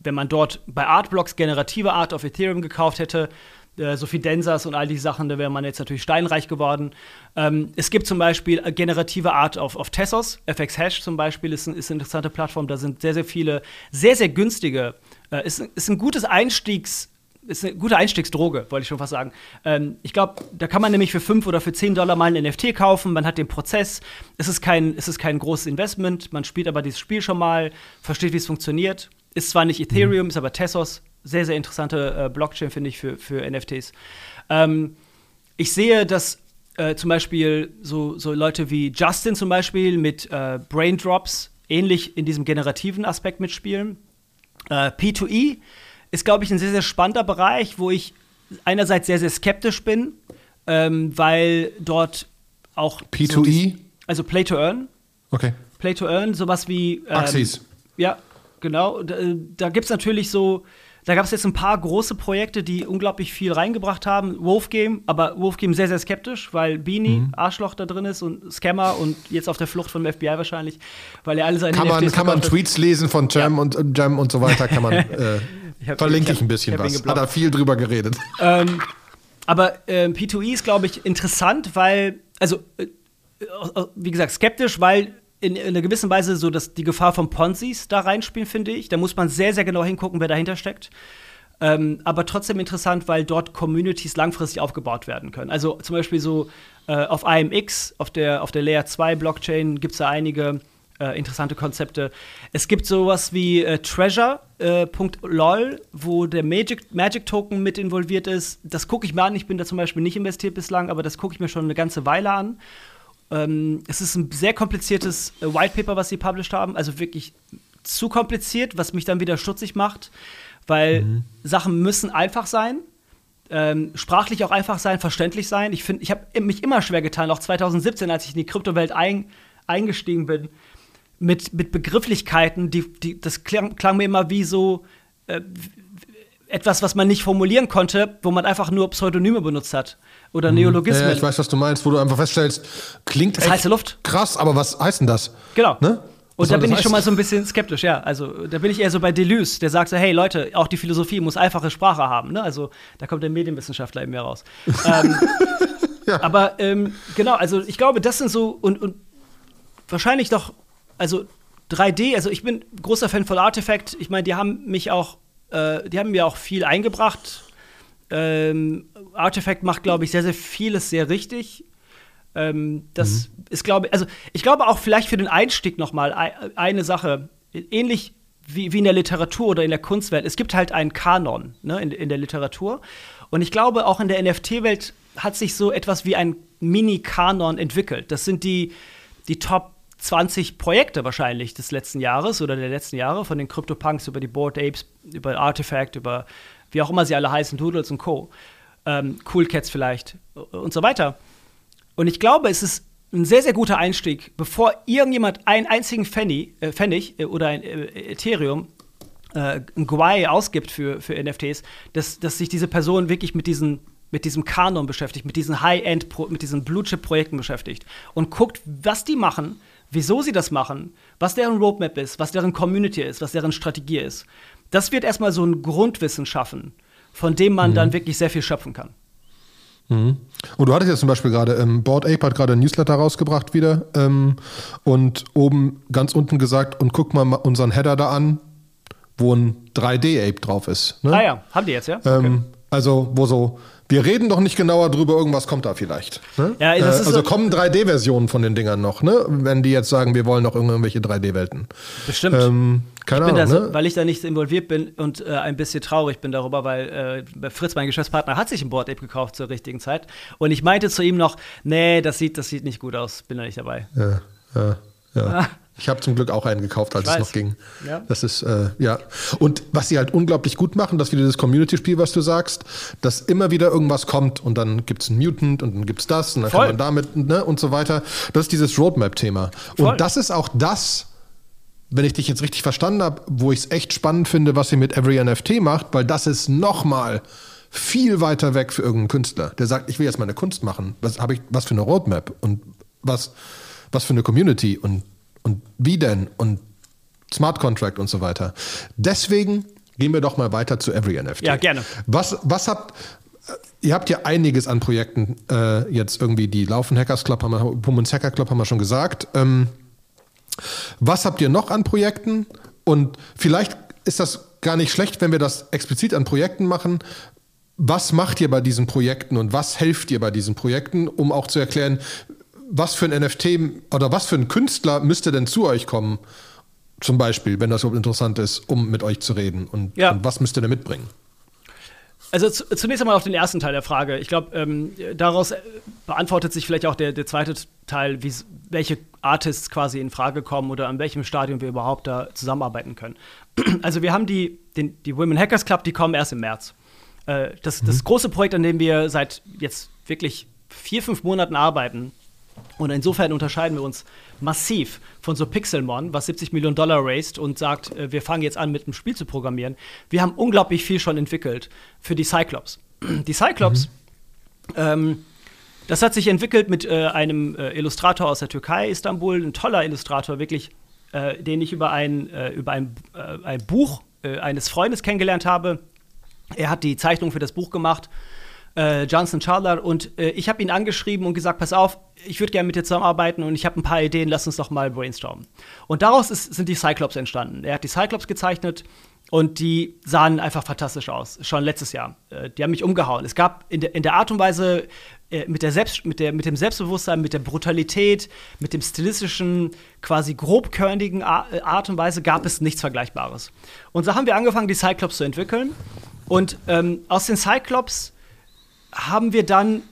wenn man dort bei Artblocks generative Art auf Ethereum gekauft hätte, äh, so viel Densers und all die Sachen, da wäre man jetzt natürlich steinreich geworden. Ähm, es gibt zum Beispiel äh, generative Art auf, auf Tessos. FX Hash zum Beispiel ist, ein, ist eine interessante Plattform. Da sind sehr, sehr viele, sehr, sehr günstige, äh, ist, ist ein gutes Einstiegs- ist eine gute Einstiegsdroge, wollte ich schon fast sagen. Ähm, ich glaube, da kann man nämlich für 5 oder für 10 Dollar mal ein NFT kaufen. Man hat den Prozess. Es ist, kein, es ist kein großes Investment. Man spielt aber dieses Spiel schon mal, versteht, wie es funktioniert. Ist zwar nicht Ethereum, mhm. ist aber Tessos. Sehr, sehr interessante äh, Blockchain, finde ich, für, für NFTs. Ähm, ich sehe, dass äh, zum Beispiel so, so Leute wie Justin zum Beispiel mit äh, Braindrops ähnlich in diesem generativen Aspekt mitspielen. Äh, P2E ist, glaube ich, ein sehr, sehr spannender Bereich, wo ich einerseits sehr, sehr skeptisch bin, ähm, weil dort auch. P2E? So dies, also Play to Earn. Okay. Play to Earn, sowas wie. Ähm, Axis. Ja, Genau, da, da gibt es natürlich so, da gab es jetzt ein paar große Projekte, die unglaublich viel reingebracht haben. Wolfgame, aber Wolfgame sehr, sehr skeptisch, weil Beanie, mhm. Arschloch da drin ist und Scammer und jetzt auf der Flucht vom FBI wahrscheinlich, weil er alle seine Kann man, kann man Tweets lesen von Jam ja. und äh, Jam und so weiter, kann man äh, ich verlinke ich ein bisschen ich was. Hat er viel drüber geredet. Ähm, aber äh, P2E ist, glaube ich, interessant, weil, also, äh, äh, wie gesagt, skeptisch, weil in, in, einer gewissen Weise so dass die Gefahr von Ponzis da reinspielen, finde ich. Da muss man sehr, sehr genau hingucken, wer dahinter steckt. Ähm, aber trotzdem interessant, weil dort Communities langfristig aufgebaut werden können. Also zum Beispiel so äh, auf IMX, auf der, auf der Layer 2 Blockchain, gibt es da einige äh, interessante Konzepte. Es gibt sowas wie äh, Treasure.lol, äh, wo der Magic, Magic Token mit involviert ist. Das gucke ich mir an. Ich bin da zum Beispiel nicht investiert bislang, aber das gucke ich mir schon eine ganze Weile an. Ähm, es ist ein sehr kompliziertes äh, White Paper, was sie published haben, also wirklich zu kompliziert, was mich dann wieder stutzig macht, weil mhm. Sachen müssen einfach sein. Ähm, sprachlich auch einfach sein, verständlich sein. Ich finde, ich habe mich immer schwer getan, auch 2017, als ich in die Kryptowelt ein, eingestiegen bin, mit, mit Begrifflichkeiten, die, die, das klang, klang mir immer wie so äh, etwas, was man nicht formulieren konnte, wo man einfach nur Pseudonyme benutzt hat oder mhm. Neologismen. Ja, ich weiß, was du meinst, wo du einfach feststellst, klingt das heiße Luft. krass, aber was heißt denn das? Genau. Ne? Und da bin ich heißt? schon mal so ein bisschen skeptisch, ja. Also da bin ich eher so bei Deleuze, der sagt so, hey Leute, auch die Philosophie muss einfache Sprache haben. Ne? Also da kommt der Medienwissenschaftler in mir raus. ähm, ja. Aber ähm, genau, also ich glaube, das sind so und, und wahrscheinlich doch, also 3D, also ich bin großer Fan von Artifact. Ich meine, die haben mich auch, äh, die haben mir auch viel eingebracht ähm, Artifact macht, glaube ich, sehr, sehr vieles sehr richtig. Ähm, das mhm. ist, glaube ich, also ich glaube auch vielleicht für den Einstieg noch mal eine Sache, ähnlich wie, wie in der Literatur oder in der Kunstwelt. Es gibt halt einen Kanon ne, in, in der Literatur. Und ich glaube, auch in der NFT-Welt hat sich so etwas wie ein Mini-Kanon entwickelt. Das sind die, die Top 20 Projekte wahrscheinlich des letzten Jahres oder der letzten Jahre, von den CryptoPunks über die Board Apes, über Artifact, über wie auch immer sie alle heißen, Doodles und Co. Ähm, cool Cats vielleicht und so weiter. Und ich glaube, es ist ein sehr, sehr guter Einstieg, bevor irgendjemand einen einzigen Pfennig, äh, Pfennig äh, oder ein äh, Ethereum, äh, ein Guai ausgibt für, für NFTs, dass, dass sich diese Person wirklich mit diesen mit diesem Kanon beschäftigt, mit diesen High-End, mit diesen Blue-Chip-Projekten beschäftigt und guckt, was die machen, wieso sie das machen, was deren Roadmap ist, was deren Community ist, was deren Strategie ist das wird erstmal so ein Grundwissen schaffen, von dem man mhm. dann wirklich sehr viel schöpfen kann. Mhm. Und du hattest jetzt zum Beispiel gerade, ähm, Board Ape hat gerade ein Newsletter rausgebracht wieder ähm, und oben ganz unten gesagt, und guck mal unseren Header da an, wo ein 3D-Ape drauf ist. Ne? Ah ja, haben die jetzt, ja? Ähm, okay. Also, wo so wir reden doch nicht genauer drüber, irgendwas kommt da vielleicht. Ne? Ja, äh, also so kommen 3D-Versionen von den Dingern noch, ne? wenn die jetzt sagen, wir wollen noch irgendwelche 3D-Welten. Bestimmt. Ähm, keine ich Ahnung, so, ne? Weil ich da nicht involviert bin und äh, ein bisschen traurig bin darüber, weil äh, Fritz, mein Geschäftspartner, hat sich ein Board Ape gekauft zur richtigen Zeit. Und ich meinte zu ihm noch, nee, das sieht, das sieht nicht gut aus, bin da nicht dabei. Ja, ja, ja. Ich habe zum Glück auch einen gekauft, als es noch ging. Ja. Das ist, äh, ja. Und was sie halt unglaublich gut machen, das wieder das Community-Spiel, was du sagst, dass immer wieder irgendwas kommt und dann gibt es einen Mutant und dann gibt es das und dann Voll. kann man damit ne, und so weiter. Das ist dieses Roadmap-Thema. Und das ist auch das, wenn ich dich jetzt richtig verstanden habe, wo ich es echt spannend finde, was sie mit Every NFT macht, weil das ist nochmal viel weiter weg für irgendeinen Künstler, der sagt, ich will jetzt meine Kunst machen. Was habe ich, was für eine Roadmap und was, was für eine Community und und wie denn? Und Smart Contract und so weiter. Deswegen gehen wir doch mal weiter zu Every NFT. Ja, gerne. Was, was habt, äh, ihr habt ja einiges an Projekten äh, jetzt irgendwie, die laufen. Hackers Club haben wir, Pummens Hacker Club haben wir schon gesagt. Ähm, was habt ihr noch an Projekten? Und vielleicht ist das gar nicht schlecht, wenn wir das explizit an Projekten machen. Was macht ihr bei diesen Projekten und was helft ihr bei diesen Projekten, um auch zu erklären, was für ein NFT oder was für ein Künstler müsste denn zu euch kommen, zum Beispiel, wenn das so interessant ist, um mit euch zu reden? Und, ja. und was müsst ihr denn mitbringen? Also zunächst einmal auf den ersten Teil der Frage. Ich glaube, ähm, daraus äh, beantwortet sich vielleicht auch der, der zweite Teil, welche Artists quasi in Frage kommen oder an welchem Stadium wir überhaupt da zusammenarbeiten können. Also wir haben die, den, die Women Hackers Club, die kommen erst im März. Äh, das, mhm. das große Projekt, an dem wir seit jetzt wirklich vier, fünf Monaten arbeiten, Und insofern unterscheiden wir uns massiv von so Pixelmon, was 70 Millionen Dollar raised und sagt, äh, wir fangen jetzt an, mit einem Spiel zu programmieren. Wir haben unglaublich viel schon entwickelt für die Cyclops. Die Cyclops, mhm. ähm, das hat sich entwickelt mit äh, einem äh, Illustrator aus der Türkei, Istanbul, ein toller Illustrator, wirklich, äh, den ich über ein, äh, über ein, äh, ein Buch eines Freundes kennengelernt habe. Er hat die Zeichnung für das Buch gemacht äh, Johnson Charler und äh, ich habe ihn angeschrieben und gesagt, pass auf, ich würde gerne mit dir zusammenarbeiten und ich habe ein paar Ideen, lass uns doch mal brainstormen. Und daraus ist, sind die Cyclops entstanden. Er hat die Cyclops gezeichnet und die sahen einfach fantastisch aus, schon letztes Jahr. Äh, die haben mich umgehauen. Es gab in, de, in der Art und Weise, äh, mit, der Selbst, mit, der, mit dem Selbstbewusstsein, mit der Brutalität, mit dem stilistischen, quasi grobkörnigen äh, Art und Weise gab es nichts Vergleichbares. Und so haben wir angefangen, die Cyclops zu entwickeln. Und ähm, aus den Cyclops haben wir dann,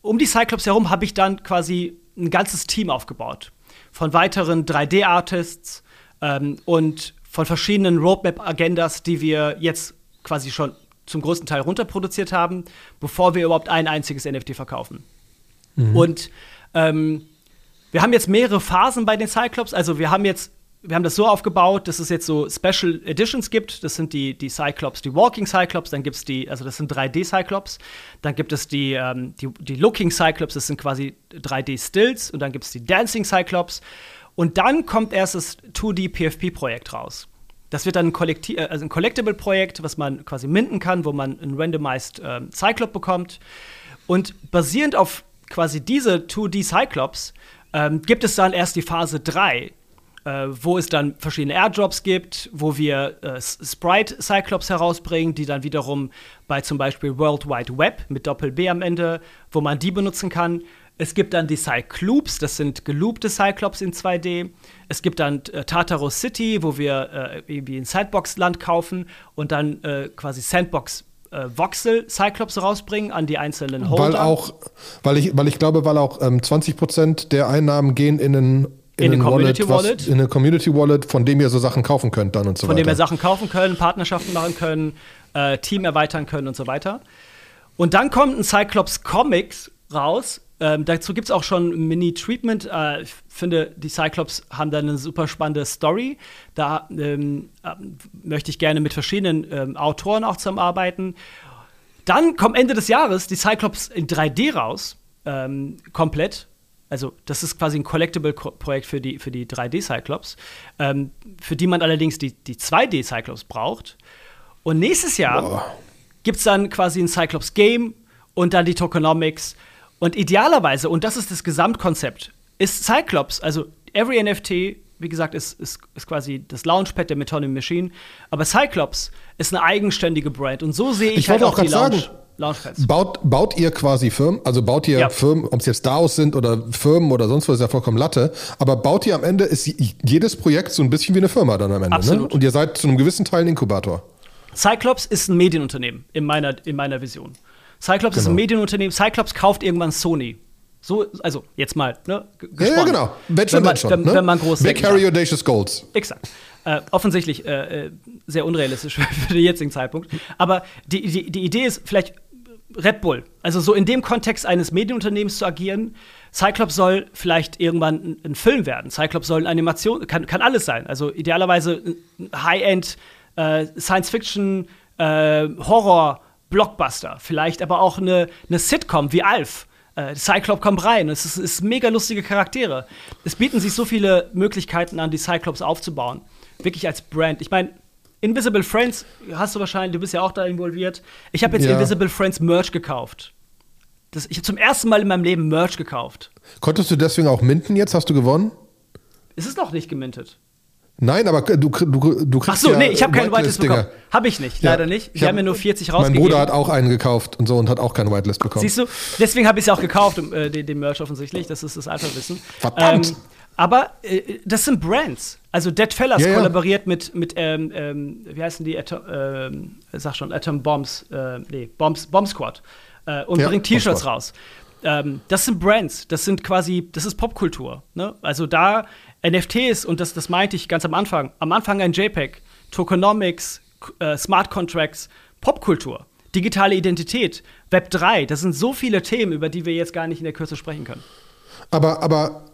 um die Cyclops herum, habe ich dann quasi ein ganzes Team aufgebaut. Von weiteren 3D-Artists ähm, und von verschiedenen Roadmap-Agendas, die wir jetzt quasi schon zum größten Teil runterproduziert haben, bevor wir überhaupt ein einziges NFT verkaufen. Mhm. Und ähm, wir haben jetzt mehrere Phasen bei den Cyclops. Also wir haben jetzt wir haben das so aufgebaut, dass es jetzt so Special Editions gibt. Das sind die, die Cyclops, die Walking Cyclops, dann gibt es die, also das sind 3D-Cyclops. Dann gibt es die, ähm, die, die Looking Cyclops, das sind quasi 3D-Stills. Und dann gibt es die Dancing Cyclops. Und dann kommt erst das 2D-PFP-Projekt raus. Das wird dann ein, Kollekti äh, also ein Collectible-Projekt, was man quasi minden kann, wo man ein randomized ähm, Cyclop bekommt. Und basierend auf quasi diese 2D-Cyclops ähm, gibt es dann erst die Phase 3 äh, wo es dann verschiedene Airdrops gibt, wo wir äh, Sprite Cyclops herausbringen, die dann wiederum bei zum Beispiel World Wide Web mit Doppel B am Ende, wo man die benutzen kann. Es gibt dann die Cycloops, das sind geloopte Cyclops in 2D. Es gibt dann äh, Tartarus City, wo wir äh, irgendwie ein Sandbox-Land kaufen und dann äh, quasi Sandbox äh, Voxel Cyclops rausbringen an die einzelnen Holder. Weil auch, weil ich, weil ich glaube, weil auch ähm, 20% der Einnahmen gehen in einen in, in eine Community Wallet, Wallet. in eine Community Wallet, von dem ihr so Sachen kaufen könnt dann und so von weiter. Von dem wir Sachen kaufen können, Partnerschaften machen können, äh, Team erweitern können und so weiter. Und dann kommt ein Cyclops Comics raus. Ähm, dazu gibt es auch schon ein Mini-Treatment. Äh, ich finde, die Cyclops haben da eine super spannende Story. Da ähm, äh, möchte ich gerne mit verschiedenen ähm, Autoren auch zusammenarbeiten. Dann kommt Ende des Jahres die Cyclops in 3D raus, ähm, komplett also das ist quasi ein Collectible-Projekt für die, für die 3D-Cyclops, ähm, für die man allerdings die, die 2D-Cyclops braucht. Und nächstes Jahr gibt es dann quasi ein Cyclops-Game und dann die Tokenomics. Und idealerweise, und das ist das Gesamtkonzept, ist Cyclops, also every NFT, wie gesagt, ist, ist, ist quasi das Launchpad der Metonymy Machine, aber Cyclops ist eine eigenständige Brand. Und so sehe ich, ich halt auch, auch die Launch. Sagen Launchpads. Baut, baut ihr quasi Firmen, also baut ihr ja. Firmen, ob es jetzt DAOs sind oder Firmen oder sonst was, ist ja vollkommen Latte, aber baut ihr am Ende, ist jedes Projekt so ein bisschen wie eine Firma dann am Ende. Ne? Absolut. Ne? Und ihr seid zu einem gewissen Teil ein Inkubator. Cyclops ist ein Medienunternehmen in meiner, in meiner Vision. Cyclops genau. ist ein genau. Medienunternehmen. Cyclops kauft irgendwann Sony. So, also jetzt mal, ne? Ja, ja, genau. Wenn, wenn, man, schon, wenn, ne? wenn man groß Big Harry Audacious Goals. Exakt. Äh, offensichtlich äh, äh sehr unrealistisch für den jetzigen Zeitpunkt. Aber die, die, die Idee ist vielleicht Red Bull. Also so in dem Kontext eines Medienunternehmens zu agieren. Cyclops soll vielleicht irgendwann ein, Film werden. Cyclops soll eine Animation, kann, kann alles sein. Also idealerweise High-End äh, Science-Fiction, äh, Horror, Blockbuster. Vielleicht aber auch eine, eine Sitcom wie Alf. Äh, Cyclops kommt rein. Es ist, ist mega lustige Charaktere. Es bieten sich so viele Möglichkeiten an, die Cyclops aufzubauen. Wirklich als Brand. Ich meine, Invisible Friends hast du wahrscheinlich, du bist ja auch da involviert. Ich habe jetzt ja. Invisible Friends Merch gekauft. Das, ich habe zum ersten Mal in meinem Leben Merch gekauft. Konntest du deswegen auch minten jetzt? Hast du gewonnen? Es ist noch nicht gemintet. Nein, aber du, du, du kriegst Ach so, ja nee, ich habe keinen Whitelist bekommen. Habe ich nicht, leider ja, nicht. Wir haben mir nur 40 rausgegeben. Mein Bruder hat auch einen gekauft und so und hat auch keine Whitelist bekommen. Siehst du, deswegen habe ich es ja auch gekauft, äh, den, den, Merch offensichtlich. Das ist das Alpha-Wissen. Verdammt! Ähm, aber äh, das sind Brands. Also Dead Fellas ja, kollaboriert mit, mit ähm, ähm, wie heißen die, Atom, ähm, sag schon, Atom Bombs, äh, nee, Bombs, Bomb Squad äh, und ja, bringt T-Shirts raus. Ähm, das sind Brands, das sind quasi, das ist Popkultur. Ne? Also da NFTs, und das, das meinte ich ganz am Anfang, am Anfang ein JPEG, Tokenomics, äh, Smart Contracts, Popkultur, digitale Identität, Web 3, das sind so viele Themen, über die wir jetzt gar nicht in der Kürze sprechen können. Aber, aber,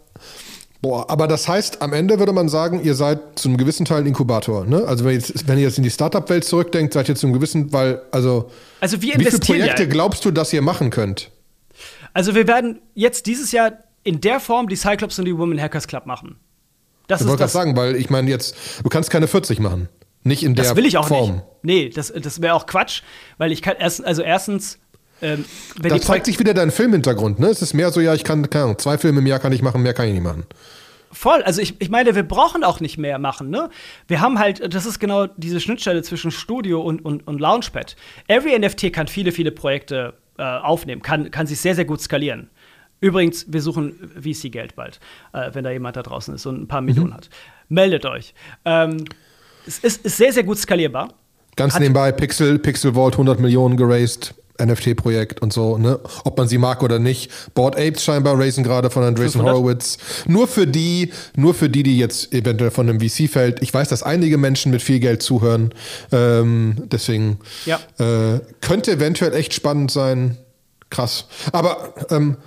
boah, aber das heißt, am Ende würde man sagen, ihr seid zu einem gewissen Teil ein Inkubator. Ne? Also wenn, jetzt, wenn ihr jetzt in die Startup-Welt zurückdenkt, seid ihr zu einem gewissen, weil, also, Also wie viele Projekte ja. glaubst du, dass ihr machen könnt? Also wir werden jetzt dieses Jahr in der Form die Cyclops und die Women Hackers Club machen. Das Ich wollte gerade das. sagen, weil ich meine jetzt, du kannst keine 40 machen. Nicht in der Das will ich auch Form. nicht. Nee, das, das wäre auch Quatsch, weil ich kann erst, also erstens, ähm, Da zeigt sich wieder dein Filmhintergrund, ne? Es ist mehr so, ja, ich kann, keine Ahnung, zwei Filme im Jahr kann ich machen, mehr kann ich nicht machen. voll, also ich, ich meine, wir brauchen auch nicht mehr machen, ne? Wir haben halt, das ist genau diese Schnittstelle zwischen Studio und, und, und Launchpad. Every NFT kann viele, viele Projekte äh, aufnehmen, kann, kann sich sehr, sehr gut skalieren. Übrigens, wir suchen VC-Geld bald, äh, wenn da jemand da draußen ist und ein paar Millionen hat. Meldet euch. Ähm, es ist, ist sehr, sehr gut skalierbar. Ganz Hat- nebenbei, Pixel, Pixel Vault 100 Millionen geraced, NFT-Projekt und so, ne? Ob man sie mag oder nicht. Board Apes scheinbar raisen gerade von Andreessen 500? Horowitz. Nur für die, nur für die, die jetzt eventuell von einem VC fällt. Ich weiß, dass einige Menschen mit viel Geld zuhören. Ähm, deswegen Ja. äh, könnte eventuell echt spannend sein. Krass. Aber ähm,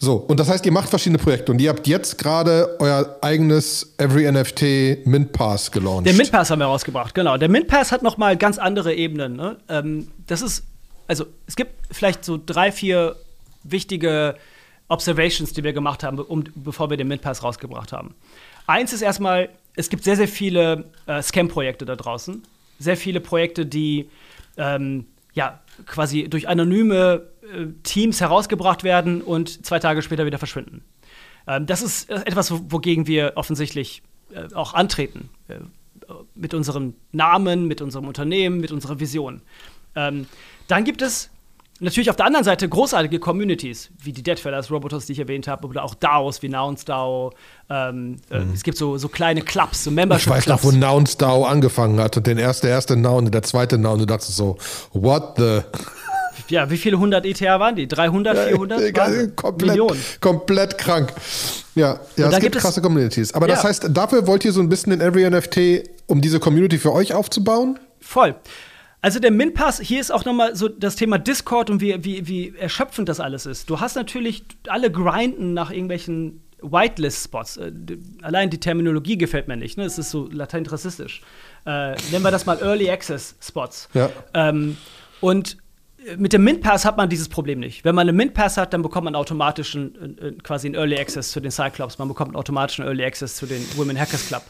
so, und das heißt, ihr macht verschiedene Projekte und ihr habt jetzt gerade euer eigenes Every NFT Mint Pass gelauncht. Der Mint Pass haben wir rausgebracht, genau. Der Mint Pass hat noch mal ganz andere Ebenen. Ne? Ähm, das ist, also es gibt vielleicht so drei, vier wichtige Observations, die wir gemacht haben, um, bevor wir den Mint Pass rausgebracht haben. Eins ist erstmal, es gibt sehr, sehr viele äh, Scam-Projekte da draußen. Sehr viele Projekte, die ähm, ja quasi durch anonyme äh, Teams herausgebracht werden und zwei Tage später wieder verschwinden. Ähm, das ist äh, etwas, wo- wogegen wir offensichtlich äh, auch antreten. Äh, mit unserem Namen, mit unserem Unternehmen, mit unserer Vision. Ähm, dann gibt es natürlich auf der anderen Seite großartige Communities, wie die Deadfellas, Robotos, die ich erwähnt habe, oder auch DAOs wie Nouns DAO. Ähm, äh, Es gibt so, so kleine Clubs, so Mhm. Ich Membership weiß noch, Clubs. wo Nouns DAO angefangen hat und den erste, der erste Noun und der zweite Noun, du dachtest so, what the? Ja, wie viele 100 ETH waren die? 300, 400? Egal, komplett, Millionen. komplett krank. Ja, ja Und es da gibt gibt es- krasse Communities. Aber das Ja. heißt, dafür wollt ihr so ein bisschen in Every NFT, um diese Community für euch aufzubauen? Voll. Also der Mint Pass, hier ist auch nochmal so das Thema Discord und wie, wie, wie erschöpfend das alles ist. Du hast natürlich alle grinden nach irgendwelchen Whitelist-Spots. Äh, Allein die Terminologie gefällt mir nicht. Ne? Es ist so latent rassistisch. Äh, nennen wir das mal Early Access Spots. Ja. Ähm, und äh, mit dem Mint Pass hat man dieses Problem nicht. Wenn man einen Mint Pass hat, dann bekommt man automatisch einen, quasi einen Early Access zu den Cyclops. Man bekommt automatisch einen Early Access zu den Women Hackers Club.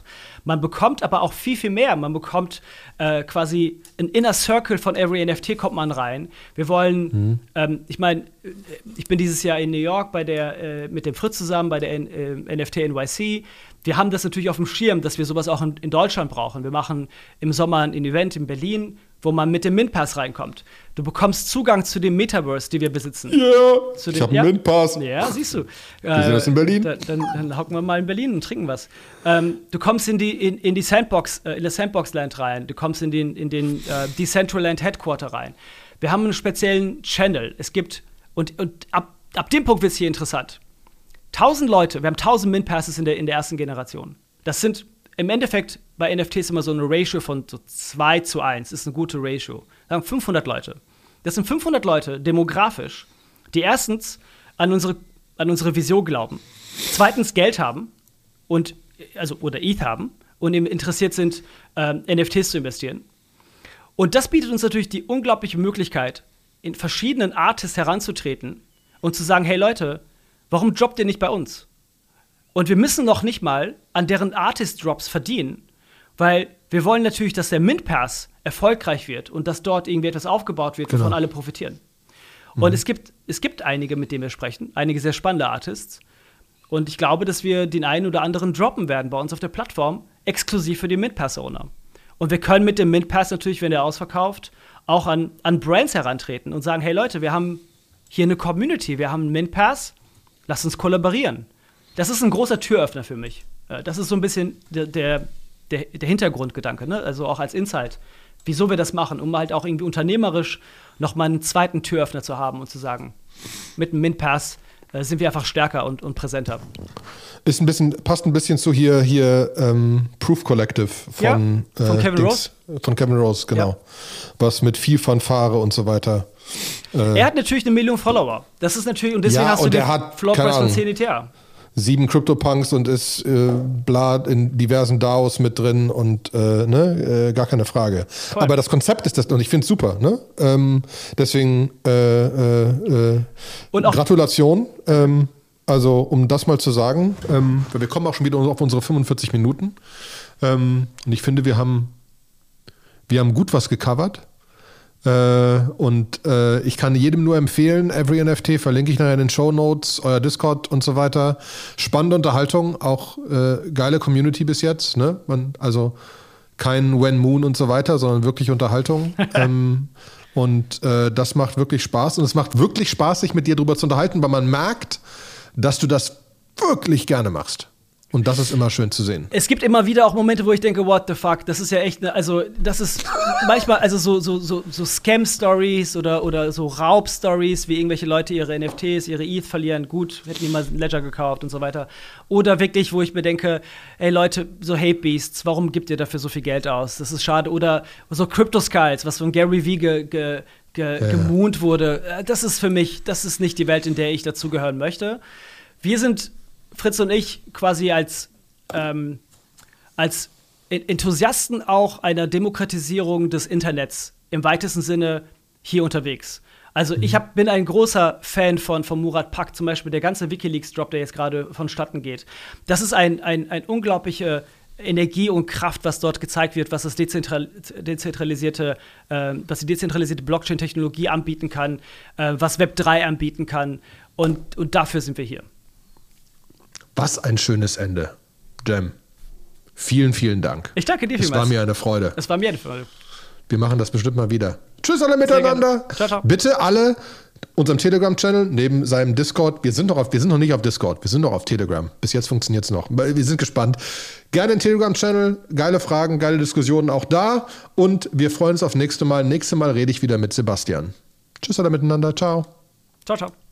Man bekommt aber auch viel, viel mehr. Man bekommt äh, quasi ein Inner Circle von Every NFT kommt man rein. Wir wollen, ähm, ich meine, äh, ich bin dieses Jahr in New York bei der, äh, mit dem Fritz zusammen bei der N äh, NFT NYC. Wir haben das natürlich auf dem Schirm, dass wir sowas auch in, in Deutschland brauchen. Wir machen im Sommer ein Event in Berlin, wo man mit dem Mint Pass reinkommt. Du bekommst Zugang zu dem Metaverse, die wir besitzen. Ja, Zu ich den- habe ja. einen Mint-Pass. Ja, siehst du. sehen das in Berlin. Dann, dann, dann hocken wir mal in Berlin und trinken was. Ähm, du kommst in die, in, in die Sandbox, äh, in das Sandbox-Land rein. Du kommst in den, in den äh, Decentraland Headquarter rein. Wir haben einen speziellen Channel. Es gibt, und, und ab, ab dem Punkt wird es hier interessant. 1000 Leute, wir haben 1000 Mint-Passes in der, in der ersten Generation. Das sind im Endeffekt bei NFTs immer so eine Ratio von so 2 zu 1. Ist eine gute Ratio. Sagen 500 Leute. Das sind 500 Leute demografisch, die erstens an unsere, an unsere Vision glauben, zweitens Geld haben und also oder ETH haben und eben interessiert sind, ähm, NFTs zu investieren. Und das bietet uns natürlich die unglaubliche Möglichkeit, in verschiedenen Artists heranzutreten und zu sagen, hey Leute, warum droppt ihr nicht bei uns? Und wir müssen noch nicht mal an deren Artist-Drops verdienen, weil wir wollen natürlich, dass der Mint Pass erfolgreich wird und dass dort irgendwie etwas aufgebaut wird, wovon Genau. alle profitieren. Und es gibt, es gibt einige, mit denen wir sprechen, einige sehr spannende Artists. Und ich glaube, dass wir den einen oder anderen droppen werden bei uns auf der Plattform, exklusiv für die Mint Pass-Owner. Und wir können mit dem Mint Pass natürlich, wenn der ausverkauft, auch an, an Brands herantreten und sagen: Hey Leute, wir haben hier eine Community, wir haben einen Mint Pass, lasst uns kollaborieren. Das ist ein großer Türöffner für mich. Äh, Das ist so ein bisschen der, der, der, der Hintergrundgedanke, ne? also auch als Insight, wieso wir das machen, um halt auch irgendwie unternehmerisch nochmal einen zweiten Türöffner zu haben und zu sagen, mit dem Mint Pass äh, sind wir einfach stärker und, und präsenter. Ist ein bisschen, passt ein bisschen zu hier, hier ähm, Proof Collective von, Ja, von äh, Kevin Dings, Von Kevin Rose, genau. Ja. Was mit viel Fanfare und so weiter. Er hat natürlich eine Million Follower. Das ist natürlich, und deswegen Ja, hast du und den der hat, Price von Ahnung. 10 ETH. sieben CryptoPunks und ist äh, bla in diversen DAOs mit drin und äh, ne, äh, gar keine Frage. Voll. Aber das Konzept ist das und ich finde es super. Ne? Ähm, deswegen äh, äh, äh, Gratulation. Ähm, also um das mal zu sagen, ähm, wir kommen auch schon wieder auf unsere 45 Minuten. Ähm, und ich finde, wir haben, wir haben gut was gecovert. Äh, und äh, ich kann jedem nur empfehlen, Every NFT verlinke ich nachher in den Show Notes, euer Discord und so weiter. Spannende Unterhaltung, auch äh, geile Community bis jetzt. Ne? Man, also kein When Moon und so weiter, sondern wirklich Unterhaltung. ähm, und äh, das macht wirklich Spaß. Und es macht wirklich Spaß, sich mit dir darüber zu unterhalten, weil man merkt, dass du das wirklich gerne machst. Und das ist immer schön zu sehen. Es gibt immer wieder auch Momente, wo ich denke, what the fuck, das ist ja echt, ne, also das ist manchmal, also so, so, so, so Scam-Stories oder, oder so Raub-Stories, wie irgendwelche Leute ihre NFTs, ihre ETH verlieren, gut, hätten die mal ein Ledger gekauft und so weiter. Oder wirklich, wo ich mir denke, ey Leute, so Hate Beasts, warum gibt ihr dafür so viel Geld aus? Das ist schade. Oder so Crypto Skulls, was von Gary Vee ge, ge, ge, ja. gemoont wurde. Äh, das ist für mich, das ist nicht die Welt, in der ich dazugehören möchte. Wir sind Fritz und ich quasi als, ähm, als Enthusiasten auch einer Demokratisierung des Internets im weitesten Sinne hier unterwegs. Also ich mhm. hab, bin ein großer Fan von, von Murat Pak, zum Beispiel der ganze Wikileaks-Drop, der jetzt gerade vonstatten geht. Das ist ein, ein, ein unglaubliche Energie und Kraft, was dort gezeigt wird, was das dezentral dezentralisierte, äh, was die dezentralisierte Blockchain-Technologie anbieten kann, äh, was Web 3 anbieten kann. Und, und dafür sind wir hier. Was ein schönes Ende. Jem. Vielen, vielen Dank. Ich danke dir vielmals. Es war mir eine Freude. Es war mir eine Freude. Wir machen das bestimmt mal wieder. Tschüss alle miteinander. Ciao, ciao. Bitte alle unserem Telegram-Channel neben seinem Discord. Wir sind noch auf, wir sind noch nicht auf Discord, wir sind noch auf Telegram. Bis jetzt funktioniert es noch. Wir sind gespannt. Gerne den Telegram-Channel, geile Fragen, geile Diskussionen auch da. Und wir freuen uns auf nächste Mal. Nächste Mal rede ich wieder mit Sebastian. Tschüss alle miteinander. Ciao. Ciao, ciao.